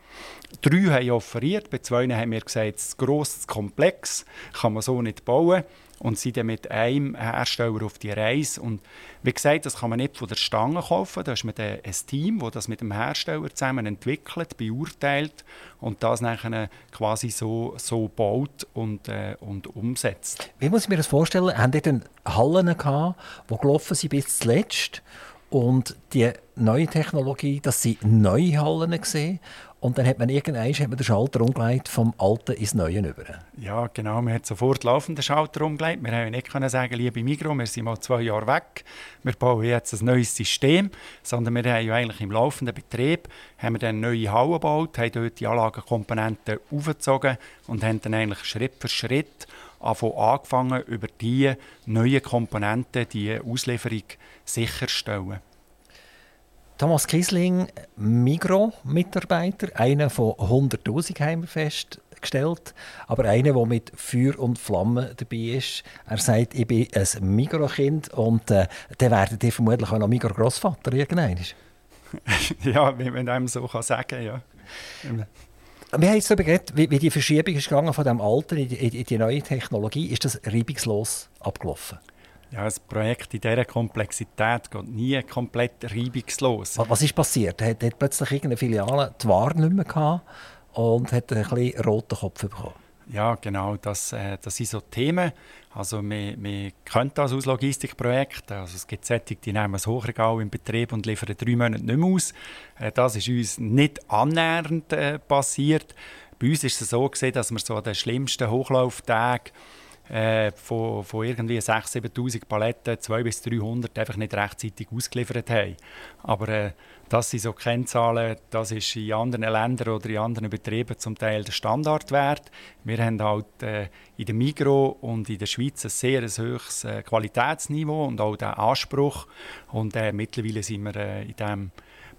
Drei haben offeriert, bei zwei haben wir gesagt, zu gross, zu komplex, kann man so nicht bauen und sind dann mit einem Hersteller auf die Reise. Und wie gesagt, das kann man nicht von der Stange kaufen. Da ist man ein Team, das das mit dem Hersteller zusammen entwickelt, beurteilt und das nachher quasi so, so baut und, äh, und umsetzt. Wie muss ich mir das vorstellen? Haben die dann Hallen gehabt, die gelaufen sind bis zuletzt? Und die neue Technologie, dass sie neue Hallen gesehen und dann hat man irgendwann den Schalter umgelegt vom Alten ins Neue über. Ja, genau. Man hat sofort laufend den Schalter umgelegt. Wir haben nicht können sagen, liebe Migro, wir sind mal zwei Jahre weg. Wir bauen jetzt ein neues System. Sondern wir haben ja eigentlich im laufenden Betrieb haben wir dann neue Hallen gebaut, haben dort die Anlagenkomponenten aufgezogen und haben dann eigentlich Schritt für Schritt angefangen, über diese neuen Komponenten die Auslieferung sicherstellen. Thomas Kiesling, Migro-Mitarbeiter, einer von 100'000 haben wir festgestellt, aber einer, der mit Feuer und Flamme dabei ist. Er sagt, ich bin ein Migro-Kind und äh, dann werdet ihr vermutlich auch noch Migro-Grossvater irgendwann. ja, wie man einem so kann sagen ja. Wir haben jetzt darüber geredet, wie, wie die Verschiebung ist gegangen von dem Alten in die, in die neue Technologie. Ist das reibungslos abgelaufen? Ja, ein Projekt in dieser Komplexität geht nie komplett reibungslos. Was ist passiert? Hat, hat plötzlich irgendeine Filiale die Ware nicht mehr gehabt und hat ein bisschen roten Kopf bekommen? Ja, genau. Das, äh, das sind so Themen. Also wir, wir können das aus Logistikprojekten. Also es gibt solche, die nehmen das Hochregal in Betrieb und liefern drei Monate nicht mehr aus. Äh, das ist uns nicht annähernd äh, passiert. Bei uns ist es so gewesen, dass wir so an den schlimmsten Hochlauftagen äh, von, von irgendwie 6'000, 7'000 Paletten 200 bis 300 einfach nicht rechtzeitig ausgeliefert haben. Aber äh, das sind so Kennzahlen, das ist in anderen Ländern oder in anderen Betrieben zum Teil der Standardwert. Wir haben halt äh, in der Migro und in der Schweiz ein sehr hohes äh, Qualitätsniveau und auch den Anspruch. Und äh, mittlerweile sind wir in diesem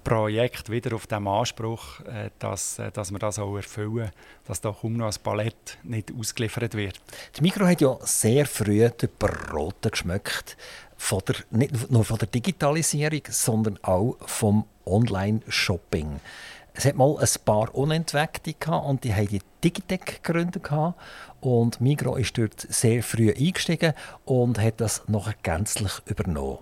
Projekt wieder auf dem Anspruch, äh, dass, äh, dass wir das auch erfüllen, dass da kaum noch ein Palett nicht ausgeliefert wird. Die Mikro hat ja sehr früh den Broten geschmeckt, von der, nicht nur von der Digitalisierung, sondern auch vom Online-Shopping. Es hat mal ein paar Unentweckte und die haben die Digitec gegründet und Migro ist dort sehr früh eingestiegen und hat das noch gänzlich übernommen.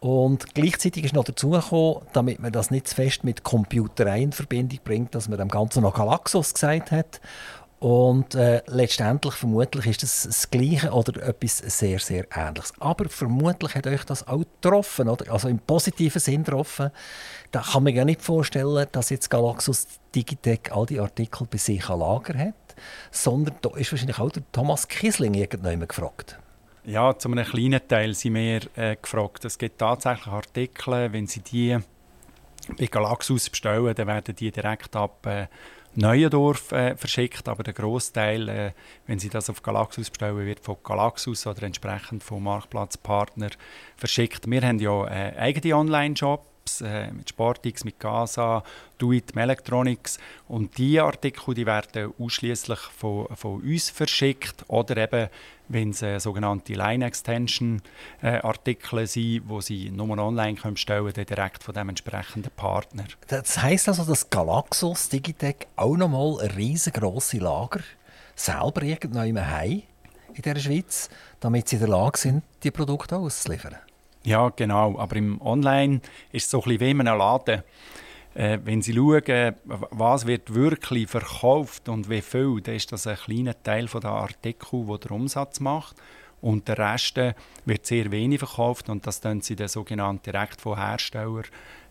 Und gleichzeitig ist noch dazu gekommen, damit man das nicht zu fest mit Computerei in Verbindung bringt, dass man dem Ganzen noch Galaxos gesagt hat. Und äh, letztendlich, vermutlich ist das das Gleiche oder etwas sehr, sehr Ähnliches. Aber vermutlich hat euch das auch getroffen, oder? also im positiven Sinn getroffen. Da kann man ja nicht vorstellen, dass jetzt Galaxus Digitec all die Artikel bei sich an Lager hat, sondern da ist wahrscheinlich auch der Thomas Kisling irgendjemand gefragt. Ja, zu einem kleinen Teil sind wir äh, gefragt. Es gibt tatsächlich Artikel, wenn Sie die bei Galaxus bestellen, dann werden die direkt ab äh, Neuendorf äh, verschickt, aber der Großteil, äh, wenn Sie das auf Galaxus bestellen, wird von Galaxus oder entsprechend vom Marktplatzpartner verschickt. Wir haben ja äh, eigene Online-Shops äh, mit Sportix, mit Gaza, Do-It, Electronics und die Artikel die werden ausschließlich von, von uns verschickt oder eben wenn es äh, sogenannte Line-Extension-Artikel äh, sind, die Sie nur online können bestellen können, direkt von dem entsprechenden Partner. Das heisst also, dass Galaxus Digitec auch nochmal ein riesengroßes Lager selber irgendwann haben in der Schweiz, damit sie in der Lage sind, die Produkte auszuliefern? Ja, genau. Aber im Online ist es so ein bisschen wie in einem Laden. Äh, wenn Sie schauen, was wird wirklich verkauft und wie viel, dann ist das ein kleiner Teil der Artikel, der den Umsatz macht. Und der Rest äh, wird sehr wenig verkauft und das dann sie dann sogenannt direkt von Herstellern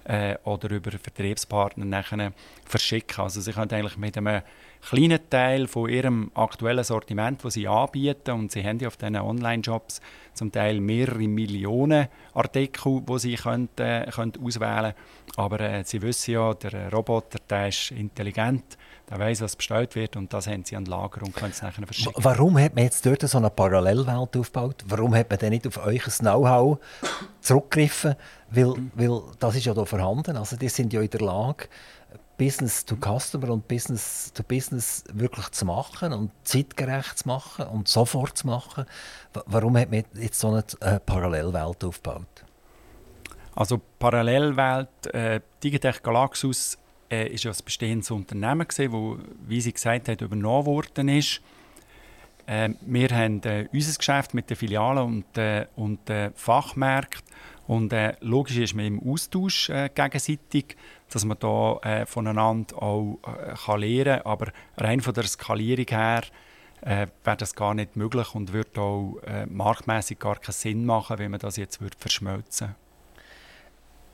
äh, oder über Vertriebspartner nachher verschicken. Also sie können eigentlich mit einem kleinen Teil von ihrem aktuellen Sortiment, das sie anbieten, und sie haben ja auf diesen Online-Shops zum Teil mehrere Millionen Artikel, die sie können, äh, können auswählen können. Aber äh, sie wissen ja, der Roboter der ist intelligent, der weiß, was bestellt wird und das haben sie an Lager und können es nachher verschicken. Warum hat man jetzt dort so eine Parallelwelt aufgebaut? Warum hat man denn nicht auf euch Know-how zurückgegriffen? Weil, weil das ist ja da vorhanden. Also die sind ja in der Lage, Business to Customer und Business to Business wirklich zu machen und zeitgerecht zu machen und sofort zu machen. Warum hat man jetzt so eine äh, Parallelwelt aufgebaut? Also Parallelwelt, äh, Digitech Galaxus äh, ja ein bestehendes Unternehmen wo, wie sie gesagt hat, übernommen worden ist. Äh, wir haben äh, unser Geschäft mit den Filialen und, äh, und äh, Fachmärkten und äh, logisch ist man im Austausch äh, gegenseitig, dass man da äh, voneinander auch äh, kann lernen kann. Aber rein von der Skalierung her äh, wäre das gar nicht möglich und würde auch äh, marktmäßig gar keinen Sinn machen, wenn man das jetzt würde verschmelzen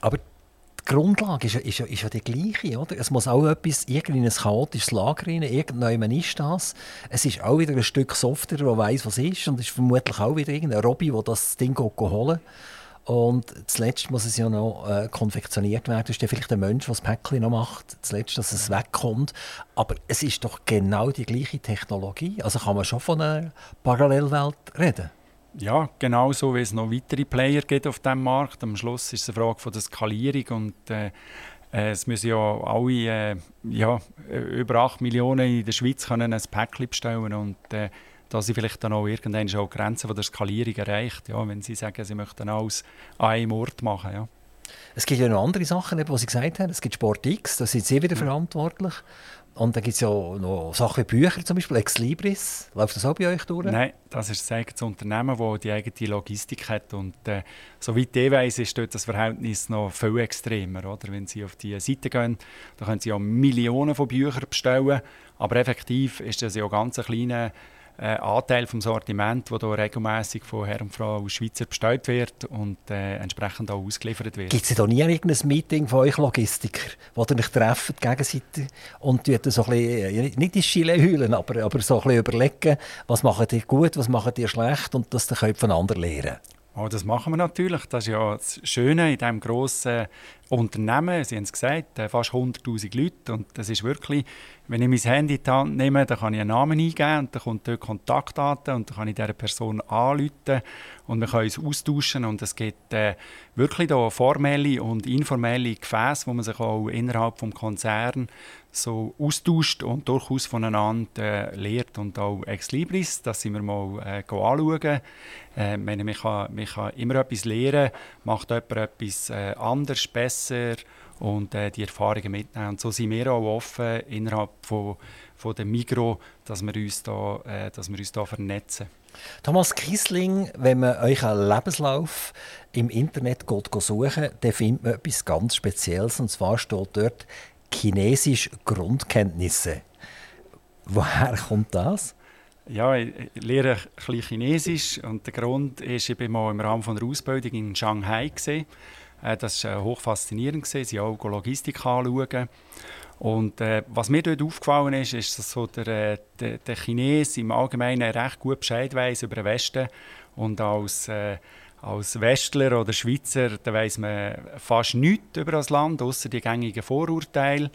Aber die Grundlage ist, ist, ist ja die gleiche. Oder? Es muss auch etwas irgendwie in ein chaotisches Lager rein. Irgendwann ist das. Es ist auch wieder ein Stück Software, das weiß, was ist. Und es ist vermutlich auch wieder irgendein Robby, der das Ding holen und zuletzt muss es ja noch äh, konfektioniert werden. Das ist ja vielleicht der Mensch, der das Päckchen noch macht, zuletzt, dass es wegkommt. Aber es ist doch genau die gleiche Technologie. Also kann man schon von einer Parallelwelt reden. Ja, genau so, wie es noch weitere Player gibt auf diesem Markt. Am Schluss ist es eine Frage von der Skalierung und äh, äh es müssen ja alle äh, ja, über 8 Millionen in der Schweiz können ein Päckchen bestellen und äh, da sind vielleicht dann auch irgendwann schon Grenzen von der Skalierung erreicht, ja, wenn sie sagen, sie möchten alles an einem Ort machen. Ja. Es gibt ja noch andere Sachen, die Sie gesagt haben. Es gibt Sport X, da sind Sie wieder mhm. verantwortlich. Und dann gibt es ja noch Sachen wie Bücher, zum Beispiel Ex Libris. Läuft das auch bei euch durch? Nein, das ist ein eigenes Unternehmen, das die eigene Logistik hat. Und äh, soweit ich weiß, ist dort das Verhältnis noch viel extremer. Oder? Wenn Sie auf die Seite gehen, dann können Sie ja Millionen von Büchern bestellen. Aber effektiv ist das ja ganz ein kleiner äh, Anteil vom Sortiment, der hier regelmäßig von Herrn und Frau aus Schweizer bestellt wird und äh, entsprechend auch ausgeliefert wird. Gibt es da nie irgendein Meeting von euch Logistiker, wo ihr euch trefft gegenseitig und so ein bisschen, äh, nicht die Schiele heulen, aber, aber so ein bisschen überlegen, was macht ihr gut, was macht ihr schlecht und das könnt ihr voneinander lernen? Oh, das machen wir natürlich. Das ist ja das Schöne in diesem grossen Unternehmen. Sie haben es gesagt, äh, fast 100'000 Leute. Und das ist wirklich, wenn ich mein Handy in die Hand nehme, dann kann ich einen Namen eingeben und dann kommt dort Kontaktdaten und dann kann ich dieser Person anrufen und wir können uns austauschen. Und es gibt äh, wirklich da formelle und informelle Gefäße, wo man sich auch innerhalb des Konzerns so austauscht und durchaus voneinander äh, lehrt. Und auch Ex Libris, das sind wir mal äh, anschauen. Äh, meine, man, kann, man kann immer etwas lernen, macht jemand etwas äh, anders, besser und äh, die Erfahrungen mitnehmen. Und so sind wir auch offen innerhalb von, von der Migro, dass wir uns da, äh, dass wir uns da vernetzen. Thomas Kiesling, wenn man euren Lebenslauf im Internet geht, suchen dann findet man etwas ganz Spezielles. Und zwar steht dort Chinesisch Grundkenntnisse. Woher kommt das? Ja, ich lehre ein bisschen Chinesisch und der Grund ist, ich war mal im Rahmen von einer Ausbildung in Shanghai. Gewesen. Äh, das war hoch faszinierend, sie auch Logistik anschauen. Und äh, was mir dort aufgefallen ist, ist, dass so der, äh, der, der Chines im Allgemeinen recht gut Bescheid weiß über den Westen. Und als, äh, als Westler oder Schweizer weiß man fast nichts über das Land, außer die gängigen Vorurteile.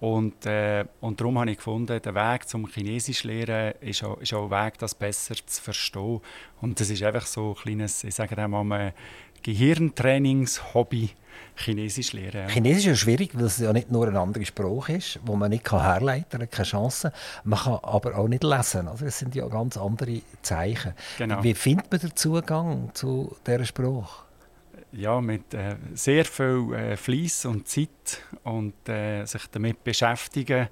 Und, äh, und darum habe ich gefunden, der Weg zum Chinesisch lernen ist auch, ist auch ein Weg, das besser zu verstehen. Und das ist einfach so ein kleines, ich sage mal, Gehirntrainings-Hobby, Chinesisch lernen. Chinesisch ist schwierig, weil es ja nicht nur ein anderer Spruch ist, wo man nicht herleiten kann, keine Chance. Man kann aber auch nicht lesen. Also es sind ja ganz andere Zeichen. Genau. Wie findet man den Zugang zu diesem Spruch? ja, mit äh, sehr viel äh, Fleiss und Zeit und äh, sich damit beschäftigen,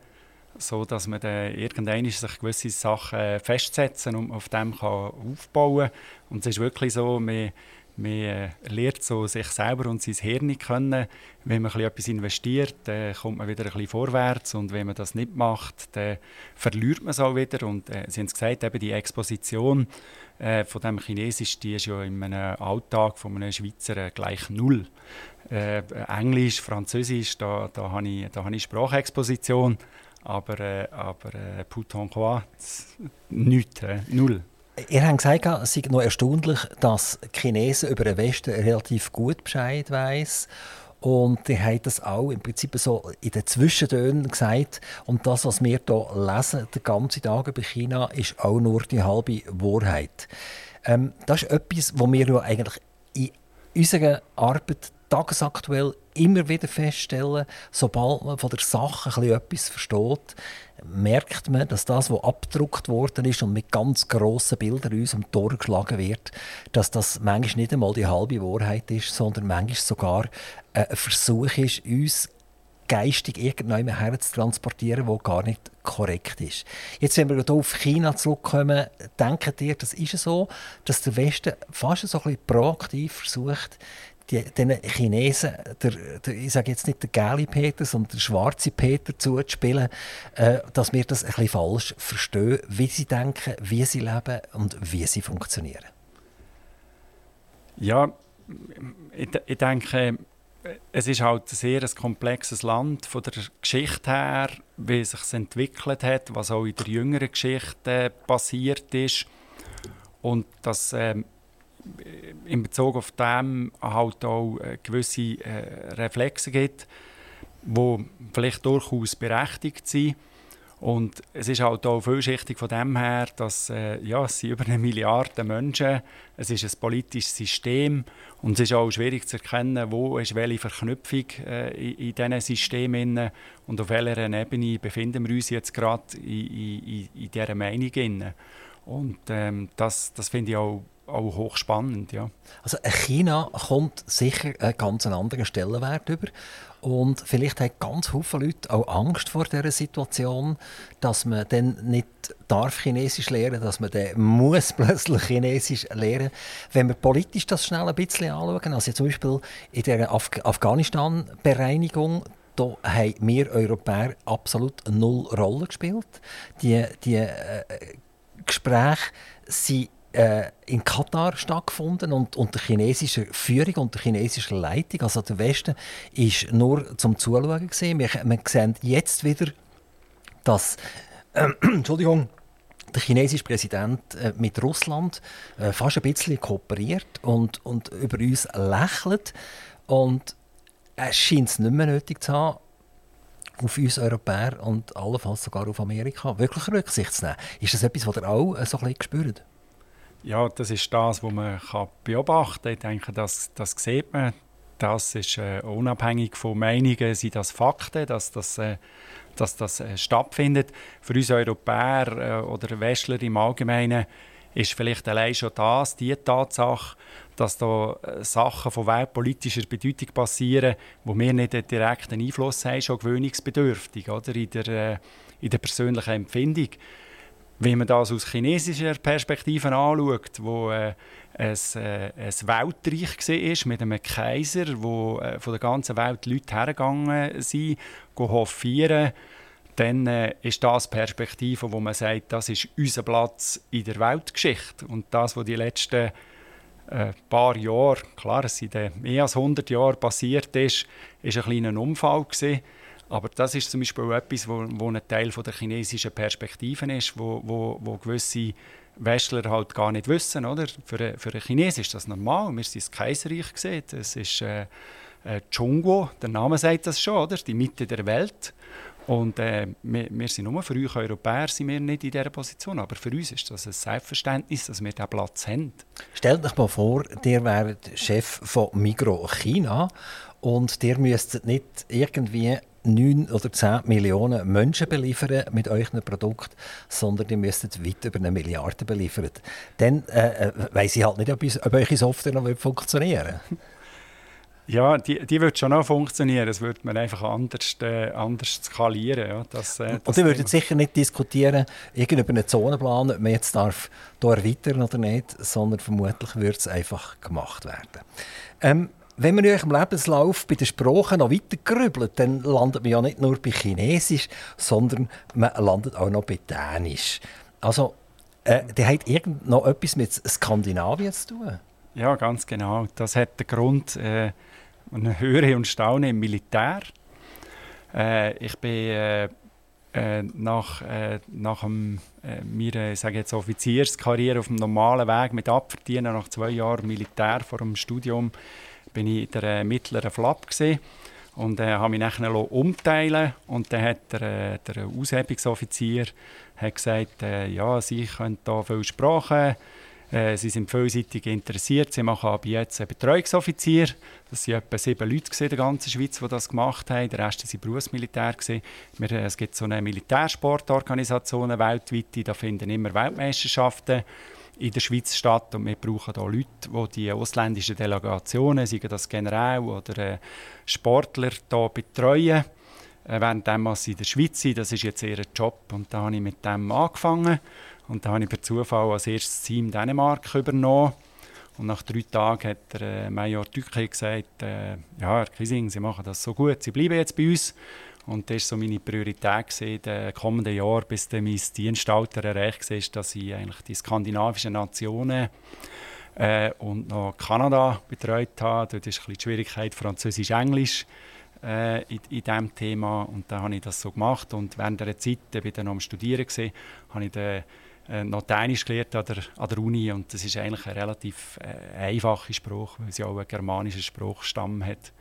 so dass man dann irgendwann sich gewisse Sachen äh, festsetzen und auf dem kann aufbauen Und es ist wirklich so, man, man äh, lernt so sich selber und sein Hirn kennen. Wenn man etwas investiert, dann kommt man wieder ein bisschen vorwärts und wenn man das nicht macht, dann verliert man es auch wieder. Und äh, Sie haben es gesagt, eben die Exposition äh, von dem Chinesisch, die ist ja in einem Alltag von einem Schweizer äh, gleich null. Äh, Englisch, Französisch, da, da habe ich, hab ich Sprachexposition, aber, äh, aber äh, Putonghua, nichts, äh, null. Ihr habt gesagt, es sei noch erstaunlich, dass Chinesen über den Westen relativ gut Bescheid weiss. Und die haben das auch im Prinzip so in den Zwischentönen gesagt. Und das, was wir hier lesen, den ganzen Tag über China, ist auch nur die halbe Wahrheit. Ähm, das ist etwas, was wir ja eigentlich in unserer Arbeit tagesaktuell immer wieder feststellen, sobald man von der Sache etwas versteht, merkt man, dass das, was abgedruckt worden ist und mit ganz grossen Bildern uns die Tore geschlagen wird, dass das manchmal nicht einmal die halbe Wahrheit ist, sondern manchmal sogar ein Versuch ist, uns geistig irgendjemand her zu transportieren, wo gar nicht korrekt ist. Jetzt, wenn wir hier auf China zurückkommen, denkt ihr, das ist so, dass der Westen fast so ein bisschen proaktiv versucht, die, den Chinesen, der, der, ich sage jetzt nicht der gelbe Peter, sondern der schwarze Peter zuzuspielen, äh, dass wir das ein bisschen falsch verstehen, wie sie denken, wie sie leben und wie sie funktionieren. Ja, ich, ich denke, es ist halt ein sehr komplexes Land von der Geschichte her, wie es sich entwickelt hat, was auch in der jüngeren Geschichte passiert ist und dass ähm, in Bezug auf dem halt auch äh, gewisse äh, Reflexe gibt, die vielleicht durchaus berechtigt sind. Und es ist halt auch vielschichtig von dem her, dass äh, ja, es sind über eine Milliarde Menschen, es ist ein politisches System und es ist auch schwierig zu erkennen, wo ist welche Verknüpfung äh, in, in diesen Systemen und auf welcher Ebene befinden wir uns jetzt gerade in, in, in dieser Meinung. Und ähm, das, das finde ich auch auch hochspannend, ja. Also China kommt sicher einen ganz anderen Stellenwert über und vielleicht haben ganz viele Leute auch Angst vor dieser Situation, dass man dann nicht darf Chinesisch lernen, dass man dann muss plötzlich Chinesisch lernen. Wenn wir politisch das schnell ein bisschen anschauen, also zum Beispiel in der Af Afghanistan-Bereinigung, da haben wir Europäer absolut null Rolle gespielt. Die, die äh, Gespräche sind in Katar stattgefunden und unter chinesischer Führung, unter chinesischer Leitung. Also der Westen ist nur zum Zuschauen gesehen. Wir, wir sehen jetzt wieder, dass äh, Entschuldigung, der chinesische Präsident äh, mit Russland äh, fast ein bisschen kooperiert und, und über uns lächelt. Und er scheint es nicht mehr nötig zu haben, auf uns Europäer und allenfalls sogar auf Amerika wirklich Rücksicht zu nehmen. Ist das etwas, was ihr auch äh, so ein bisschen spürt? Ja, das ist das, was man kann beobachten kann. Ich denke, das, das sieht man. Das ist äh, unabhängig von Meinungen, sind das Fakten, dass das, äh, dass das äh, stattfindet. Für uns Europäer äh, oder Westler im Allgemeinen ist vielleicht allein schon das, die Tatsache, dass da äh, Sachen von weltpolitischer Bedeutung passieren, wo wir nicht einen direkten Einfluss haben, schon gewöhnungsbedürftig oder? In, der, äh, in der persönlichen Empfindung. Wenn man das aus chinesischer Perspektive anschaut, wo äh, ein, äh, ein Weltreich war mit einem Kaiser, wo äh, von der ganzen Welt Leute hergegangen sind, hofieren, dann äh, ist das Perspektive, wo man sagt, das ist unser Platz in der Weltgeschichte. Und das, was die letzten äh, paar Jahre, klar, es sind mehr als 100 Jahre passiert ist, ist ein kleiner Unfall gewesen. Aber das ist zum Beispiel etwas, wo, wo ein Teil von der chinesischen Perspektiven ist, wo, wo, wo gewisse Westler halt gar nicht wissen, oder? Für, für einen Chinesen ist das normal. Wir sind das Kaiserreich gesehen. Es ist äh, äh, der Name sagt das schon, oder? Die Mitte der Welt. Und äh, wir, wir, sind nur für euch Europäer sind wir nicht in dieser Position, aber für uns ist das ein Selbstverständnis, dass wir diesen Platz haben. Stellt euch mal vor, ihr wärt Chef von Migro China und ihr müsstet nicht irgendwie 9 oder 10 Millionen Menschen beliefern mit euren Produkt, sondern ihr müsstet weit über eine Milliarde beliefern. Dann äh, äh weiss ich halt nicht, ob, ob eure Software noch funktionieren ja, die, die wird schon noch funktionieren. Das würde man einfach anders, äh, anders skalieren. Ja. Das, äh, das Und ihr würdet sicher nicht diskutieren, über einen Zonenplan, ob man jetzt darf hier erweitern oder nicht, sondern vermutlich wird es einfach gemacht werden. Ähm, wenn man eurem Lebenslauf bei den Sprachen noch weiter grübelt, dann landet man ja nicht nur bei Chinesisch, sondern man landet auch noch bei Dänisch. Also, äh, der hat irgend noch etwas mit Skandinavien zu tun? Ja, ganz genau. Das hat den Grund, äh, man höre und staune im Militär. Äh, ich bin äh, äh, nach, äh, nach dem, äh, meiner sage jetzt Offizierskarriere auf dem normalen Weg mit Abverdienen nach zwei Jahren Militär vor dem Studium bin ich in der äh, mittleren Flap und äh, habe mich nachher umteilen und dann hat der, äh, der Aushebungsoffizier hat gesagt, äh, ja, sie können da viele Sprachen, äh, sie sind vielseitig interessiert, sie machen aber jetzt einen Betreuungsoffizier, das waren etwa sieben Leute in der ganzen Schweiz, die das gemacht haben, der Rest waren Berufsmilitär. Wir, äh, es gibt so eine Militärsportorganisation weltweit, da finden immer Weltmeisterschaften in der Schweiz statt und wir brauchen da Leute, die die ausländischen Delegationen, seien das General oder äh, Sportler, hier betreuen. Äh, währenddem sie in der Schweiz sind, das ist jetzt ihr Job und da habe ich mit dem angefangen und da habe ich per Zufall als erstes Team Dänemark übernommen. Und nach drei Tagen hat der äh, Major Tücke gesagt, äh, ja, Herr Kising, Sie machen das so gut, Sie bleiben jetzt bei uns. Und das war so meine Priorität in den kommenden Jahren, bis dann mein Dienstalter erreicht war, dass ich eigentlich die skandinavischen Nationen äh, und noch Kanada betreut habe. Dort ist die Schwierigkeit Französisch-Englisch äh, in, in diesem Thema. Und dann habe ich das so gemacht. Und während der Zeit, ich war dann noch am Studieren, gewesen, habe ich dann äh, noch Dänisch gelernt an der, an der Uni und das ist eigentlich ein relativ äh, einfacher Spruch, weil sie auch einen germanischen Spruchstamm hat.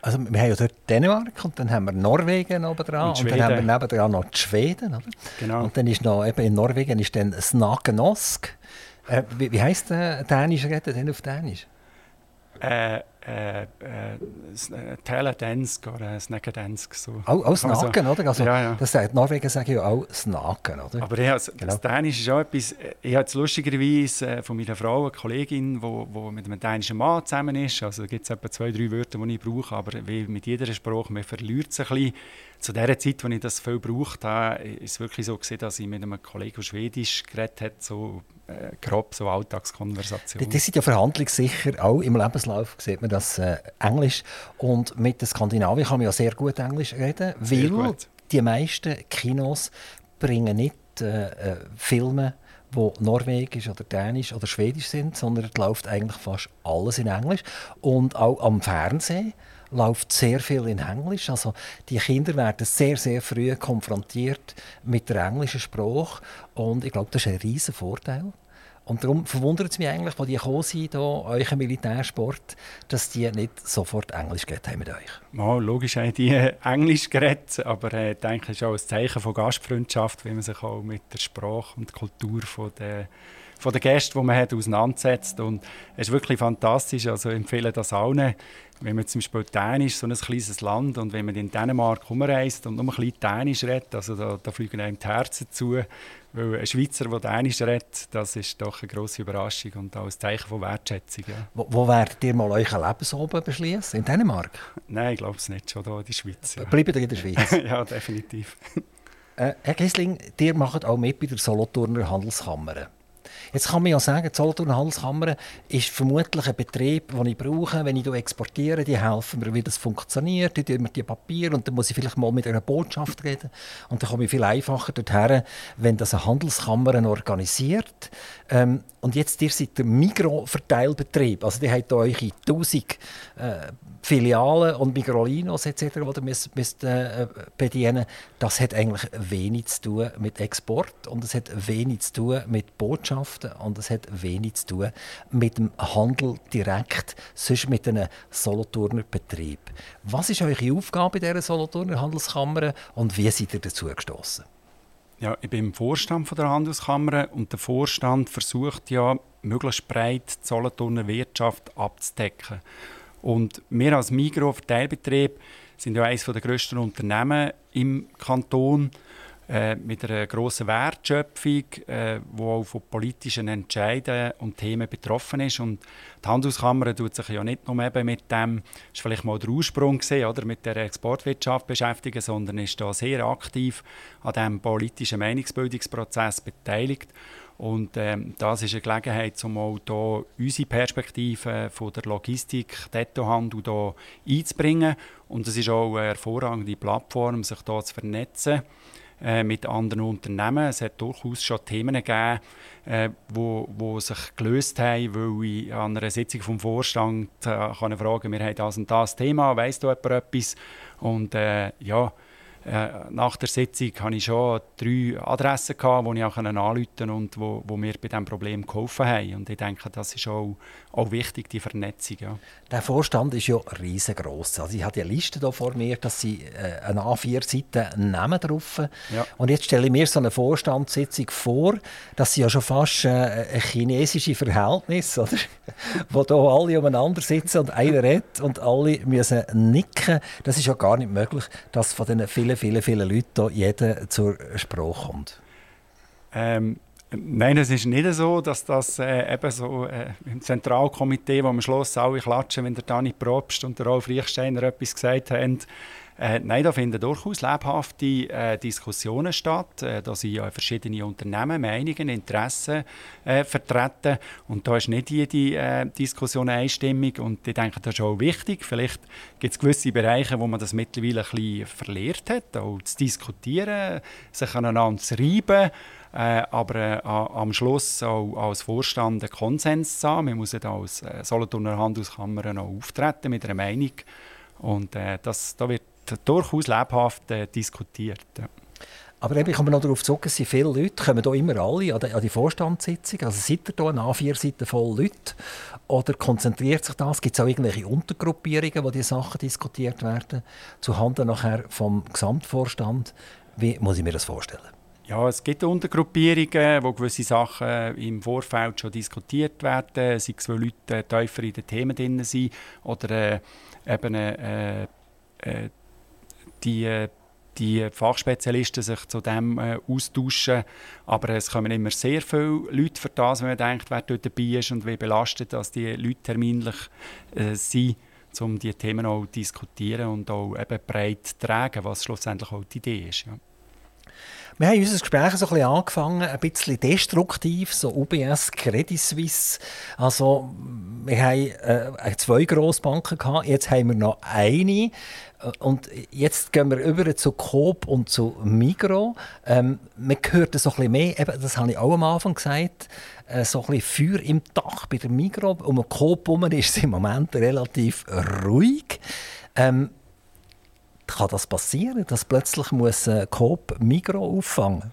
Also wir haben ja dort Dänemark und dann haben wir Norwegen oben dran und, und, dann haben wir nebendran noch die Schweden. Oder? Genau. Und dann ist noch, eben in Norwegen ist dann Snagenosk. Äh, wie, wie heisst der Dänisch denn auf Dänisch? Äh, äh, äh, Teledansk oder Snackadansk. So. Auch, auch Snaken, oder? Also, ja, ja. Das sagt Norwegen sagen ja auch Snaken, oder? Aber ja, das, genau. das Dänisch ist auch etwas, ich habe lustigerweise äh, von meiner Frau eine Kollegin, die mit einem dänischen Mann zusammen ist, also da gibt es etwa zwei, drei Wörter, die ich brauche, aber wie mit jeder Sprache, man verliert es ein bisschen zu der Zeit, als ich das viel gebraucht habe, ist es wirklich so gewesen, dass ich mit einem Kollegen aus Schwedisch geredet habe, so äh, grob so Alltagskonversationen. Das sind ja verhandlungssicher, auch im Lebenslauf sieht man das äh, Englisch. Und mit den Skandinavien kann man ja sehr gut Englisch reden, sehr weil gut. die meisten Kinos bringen nicht äh, äh, Filme wo norwegisch oder dänisch oder schwedisch sind, sondern es läuft eigentlich fast alles in Englisch. Und auch am Fernsehen läuft sehr viel in Englisch. Also die Kinder werden sehr, sehr früh konfrontiert mit der englischen Sprache und ich glaube, das ist ein riesen Vorteil. Und darum verwundert es mich eigentlich, wo die gekommen sind, euren Militärsport, dass die nicht sofort Englisch geredet haben mit euch. Ja, logisch haben die Englisch geredet, aber äh, ich denke, es ist auch ein Zeichen von Gastfreundschaft, wie man sich auch mit der Sprache und Kultur von der von den Gästen, die man hat, auseinandersetzt. Und es ist wirklich fantastisch. Also empfehle das allen. Wenn man zum Beispiel Dänisch, so ein kleines Land, und wenn man in Dänemark umreist und nur ein bisschen Dänisch redet, also da, da fliegen einem die Herzen zu. Weil ein Schweizer, der Dänisch redet, das ist doch eine grosse Überraschung und auch ein Zeichen von Wertschätzung. Ja. Wo, wo werdet ihr mal euren Lebensoben beschließen? In Dänemark? Nein, ich glaube es nicht. Schon hier in der Schweiz. Ja. Bleibt ihr in der Schweiz? ja, definitiv. Äh, Herr Gessling, ihr macht auch mit bei der Solothurner Handelskammer. Jetzt kann man ja sagen, die Solothurner Handelskammer ist vermutlich ein Betrieb, den ich brauche, wenn ich exportiere. Die helfen mir, wie das funktioniert. Die mir die Papiere und dann muss ich vielleicht mal mit einer Botschaft reden. Und dann komme ich viel einfacher dorthin, wenn das eine Handelskammer organisiert. Ähm, und jetzt, ihr seid der Mikro-Verteilbetrieb. Also, die habt eure 1000 äh, Filialen und Migrolinos etc., die ihr müsst, müsst äh, bedienen Das hat eigentlich wenig zu tun mit Export und es hat wenig zu tun mit Botschaften und es hat wenig zu tun mit dem Handel direkt, sonst mit einem Solothurner Betrieb. Was ist eure Aufgabe in dieser Solothurner Handelskammer und wie seid ihr dazu gestoßen? Ja, ich bin im Vorstand von der Handelskammer und der Vorstand versucht ja, möglichst breit die Solothurner Wirtschaft abzudecken. Und wir als Migros-Verteilbetrieb sind ja eines der grössten Unternehmen im Kanton äh, mit einer grossen Wertschöpfung, äh, die auch von politischen Entscheiden und Themen betroffen ist. Und die Handelskammer tut sich ja nicht nur eben mit dem, ist vielleicht mal der Ursprung gewesen, oder, mit der Exportwirtschaft beschäftigen, sondern ist da sehr aktiv an diesem politischen Meinungsbildungsprozess beteiligt. Und ähm, das ist eine Gelegenheit, um auch hier unsere Perspektive von der Logistik, Detailhandel hier einzubringen. Und es ist auch eine hervorragende Plattform, sich hier zu vernetzen äh, mit anderen Unternehmen. Es hat durchaus schon Themen gegeben, äh, wo, wo sich gelöst haben, weil ich an einer Sitzung vom Vorstand äh, kann fragen, wir haben das und das Thema, weiss du jemand etwas? Und äh, ja, äh, nach der Sitzung hatte ich schon drei Adressen, die ich auch anrufen konnte und wo, wo mir bei diesem Problem geholfen haben. Und ich denke, das ist auch, auch wichtig, die Vernetzung. Ja. Der Vorstand ist ja riesengroß. Also ich habe die Liste hier vor mir, dass sie äh, eine A4-Seite Namen drauf. Ja. Und jetzt stelle ich mir so eine Vorstandssitzung vor, dass sie ja schon fast äh, ein chinesische Verhältnis, oder? wo da alle umeinander sitzen und einer redet und alle müssen nicken. Das ist ja gar nicht möglich, dass von diesen vielen, vielen, vielen Leuten jeder zur Sprache kommt. Ähm, Nein, es ist nicht so, dass das äh, eben so äh, im Zentralkomitee, wo am Schluss alle klatschen, wenn der Dani Probst und der Rolf Riechsteiner etwas gesagt haben. Äh, nein, da finden durchaus lebhafte äh, Diskussionen statt. Äh, da sind ja verschiedene Unternehmen, Meinungen, Interessen äh, vertreten. Und da ist nicht jede äh, Diskussion einstimmig. Und ich denke, das ist auch wichtig. Vielleicht gibt es gewisse Bereiche, wo man das mittlerweile ein bisschen verliert hat, auch zu diskutieren, sich aneinander zu reiben. Äh, aber äh, am Schluss auch als Vorstand einen Konsens zu haben. Muss ja als äh, Solothurner Handelskammer noch auftreten mit einer Meinung. Und äh, das, da wird durchaus lebhaft äh, diskutiert. Aber eben, ich komme noch darauf zurück, sind viele Leute, kommen hier immer alle an die, an die Vorstandssitzung. Also seid ihr hier eine A4-Seite voll Leute? Oder konzentriert sich das? Gibt es auch irgendwelche Untergruppierungen, wo die Sachen diskutiert werden, zuhanden nachher vom Gesamtvorstand? Wie muss ich mir das vorstellen? Ja, es gibt Untergruppierungen, wo gewisse Sachen im Vorfeld schon diskutiert werden, sei es, weil Leute tiefer in den Themen drin sind oder äh, eben äh, äh, die, die Fachspezialisten sich zu dem äh, austauschen. Aber es kommen immer sehr viele Leute für das, wenn man denkt, wer dort dabei ist und wie belastet dass die Leute terminlich äh, sind, um diese Themen auch zu diskutieren und auch eben breit zu tragen, was schlussendlich auch die Idee ist. Ja. Wir haben unser Gespräch so ein bisschen angefangen, ein bisschen destruktiv, so UBS, Credit Suisse. Also, wir haben äh, zwei Grossbanken gehabt, jetzt haben wir noch eine. Und jetzt gehen wir über zu Coop und zu Migro. Ähm, man hört so ein bisschen mehr, das habe ich auch am Anfang gesagt, äh, so ein bisschen Feuer im Dach bei der Migro. Um den Coop herum ist es im Moment relativ ruhig. Ähm, kann das passieren, dass plötzlich muss äh, Coop Migro auffangen?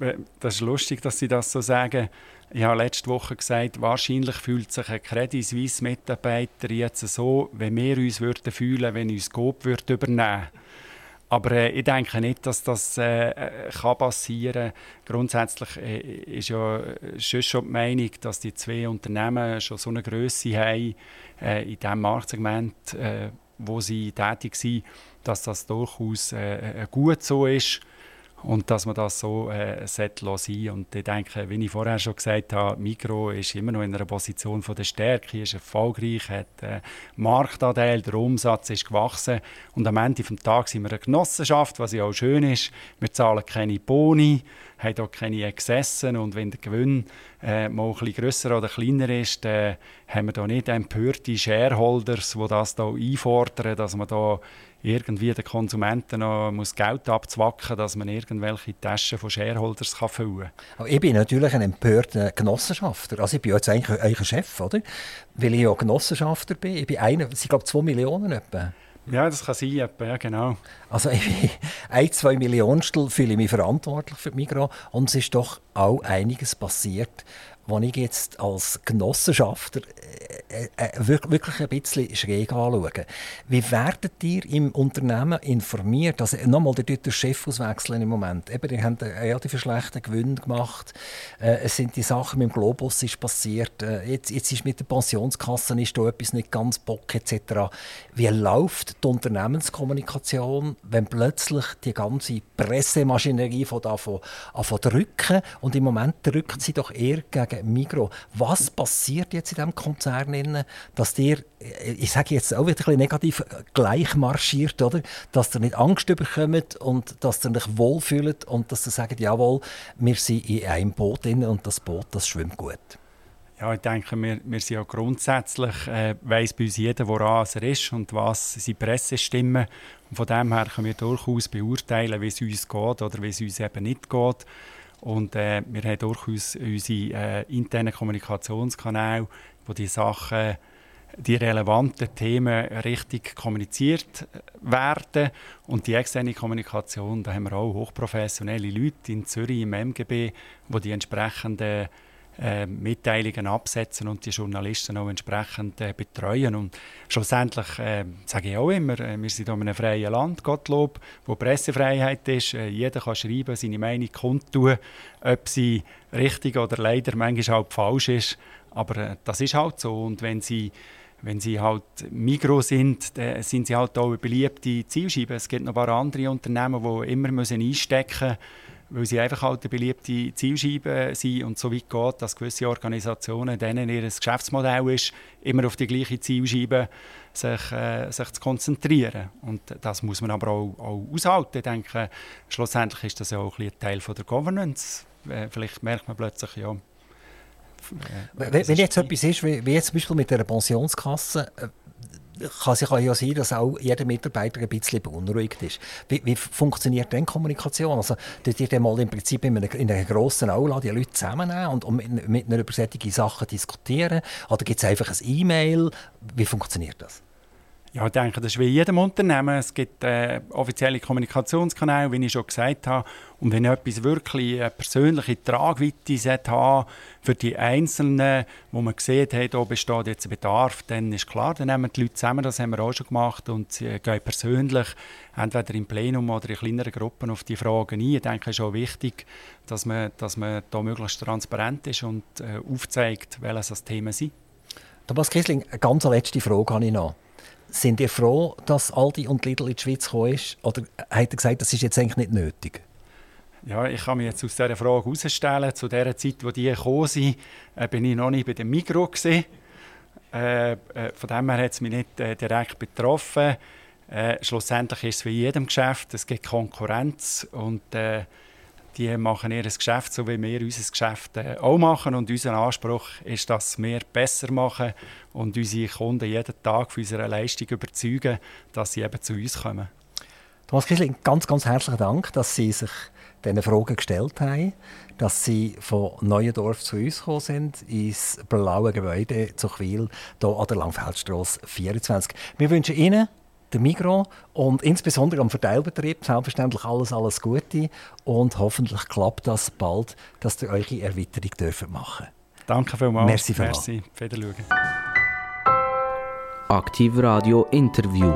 Äh, das ist lustig, dass Sie das so sagen. Ich habe letzte Woche gesagt, wahrscheinlich fühlt sich ein Credit Suisse Mitarbeiter jetzt so, wie wir uns würden fühlen, wenn uns Coop würde übernehmen. Aber äh, ich denke nicht, dass das äh, äh kann passieren kann. Grundsätzlich äh, ist ja schon, schon die Meinung, dass die zwei Unternehmen schon so eine Größe haben äh, in diesem Marktsegment, wo sie tätig sind, dass das durchaus äh, äh, gut so ist und dass man das so äh, sein. Und ich denke, wie ich vorher schon gesagt habe, Mikro ist immer noch in einer Position von der Stärke, ist erfolgreich, hat äh, Marktanteil, der Umsatz ist gewachsen. Und am Ende des Tages sind wir eine Genossenschaft, was ja auch schön ist. Wir zahlen keine Boni, haben hier keine Exzesse und wenn der Gewinn äh, mal ein bisschen grösser oder kleiner ist, dann haben wir hier nicht empörte Shareholders, die das hier einfordern, dass man da irgendwie den Konsumenten noch muss Geld abzwacken dass man irgendwelche Taschen von Shareholders kann füllen kann. Ich bin natürlich ein empörter Genossenschafter. Also ich bin jetzt eigentlich, eigentlich ein Chef, oder? Weil ich ja Genossenschafter bin. Ich bin einer, ich glaube zwei Millionen etwa. Ja, das kann sein, ja, genau. Also ich ein, zwei Millionstel fühle ich mich verantwortlich für die Migros und es ist doch auch einiges passiert, was ich jetzt als Genossenschafter äh, äh, äh wirklich ein bisschen schräg anschaue. Wie werdet ihr im Unternehmen informiert? Also nochmal, ihr den Chef auswechseln im Moment. Eben, ihr habt einen relativ schlechten Gewinn gemacht. Es sind die Sachen mit dem Globus ist passiert. Jetzt, jetzt ist mit der Pensionskasse ist da etwas nicht ganz bock etc. Wie läuft die Unternehmenskommunikation, wenn plötzlich die ganze Pressemaschinerie von davon drücken und im Moment drückt sie doch eher gegen Migro. Was passiert jetzt in diesem Konzern, dass ihr, ich sage jetzt auch wieder ein negativ, gleich marschiert, oder? Dass ihr nicht Angst bekommt und dass ihr euch wohlfühlt und dass ihr sagt, jawohl, wir sind in einem Boot und das Boot, das schwimmt gut. Ja, ich denke, wir, wir sind ja grundsätzlich, äh, weiss bei uns jeder, woran er ist und was seine Pressestimmen. Und von dem her können wir durchaus beurteilen, wie es uns geht oder wie es uns eben nicht geht. Und äh, wir haben durchaus unsere äh, internen Kommunikationskanäle, wo die Sachen, die relevanten Themen richtig kommuniziert werden. Und die externe Kommunikation, da haben wir auch hochprofessionelle Leute in Zürich im MGB, die die entsprechenden äh, Mitteilungen absetzen und die Journalisten auch entsprechend äh, betreuen. Und schlussendlich äh, sage ich auch immer, äh, wir sind in einem freien Land, Gottlob, wo Pressefreiheit ist. Äh, jeder kann schreiben, seine Meinung kundtun, ob sie richtig oder leider manchmal halt falsch ist. Aber äh, das ist halt so. Und wenn sie wenn sie halt Mikro sind, sind sie halt auch eine beliebte Zielscheibe. Es gibt noch ein paar andere Unternehmen, die immer einstecken müssen, weil sie einfach halt eine beliebte Zielscheibe sind und so weit geht, dass gewisse Organisationen, denen ihr Geschäftsmodell ist, immer auf die gleiche Zielscheibe sich, äh, sich zu konzentrieren. Und das muss man aber auch, auch aushalten. Ich denke, schlussendlich ist das ja auch ein, Teil von der Governance. Äh, vielleicht merkt man plötzlich, ja, wenn, wenn jetzt etwas ist, wie, wie jetzt zum Beispiel mit der Pensionskasse, äh, kann es ja sein, dass auch jeder Mitarbeiter ein bisschen beunruhigt ist. Wie, wie funktioniert denn Kommunikation? Also, tut ihr dann mal im Prinzip in einer, in einer grossen Aula die Leute zusammennehmen und, und mit, mit einer über solche Sachen diskutieren? Oder gibt es einfach ein E-Mail? Wie funktioniert das? Ja, ich denke, das ist wie jedem Unternehmen. Es gibt äh, offizielle Kommunikationskanäle, wie ich schon gesagt habe. Und wenn etwas wirklich eine persönliche Tragweite hat für die Einzelnen, wo man sieht, hey, da besteht jetzt ein Bedarf, dann ist klar, dann nehmen die Leute zusammen, das haben wir auch schon gemacht, und sie gehen persönlich, entweder im Plenum oder in kleineren Gruppen, auf die Fragen ein. Ich denke, es ist auch wichtig, dass man, dass man da möglichst transparent ist und äh, aufzeigt, welches das Thema sind. Thomas Kiesling, eine ganz letzte Frage habe ich noch. Sind ihr froh, dass Aldi und Lidl in die Schweiz gekommen ist? Oder hat er gesagt, das ist jetzt eigentlich nicht nötig? Ja, ich kann mich jetzt aus dieser Frage herausstellen. Zu der Zeit, wo die gekommen sind, äh, bin ich noch nicht bei dem Mikro Äh, äh, von dem her hat es mich nicht äh, direkt betroffen. Äh, schlussendlich ist es wie in jedem Geschäft, es gibt Konkurrenz und äh, die machen ihr Geschäft so, wie wir unser Geschäft äh, auch machen. Und unser Anspruch ist, dass wir besser machen und unsere Kunden jeden Tag von unserer Leistung überzeugen, dass sie eben zu uns kommen. Thomas Kiesling, ganz, ganz herzlichen Dank, dass Sie sich diese Fragen gestellt haben, dass Sie von Neuendorf zu uns gekommen sind, ins blaue Gebäude zu Chwil, hier an der Langfeldstrasse 24. Wir wünschen Ihnen der Migros und insbesondere am Verteilbetrieb selbstverständlich alles, alles Gute und hoffentlich klappt das bald, dass ihr eure Erweiterung dürfen machen Danke vielmals. Merci vielmals. Merci. Wiederschauen. Aktiv Radio Interview.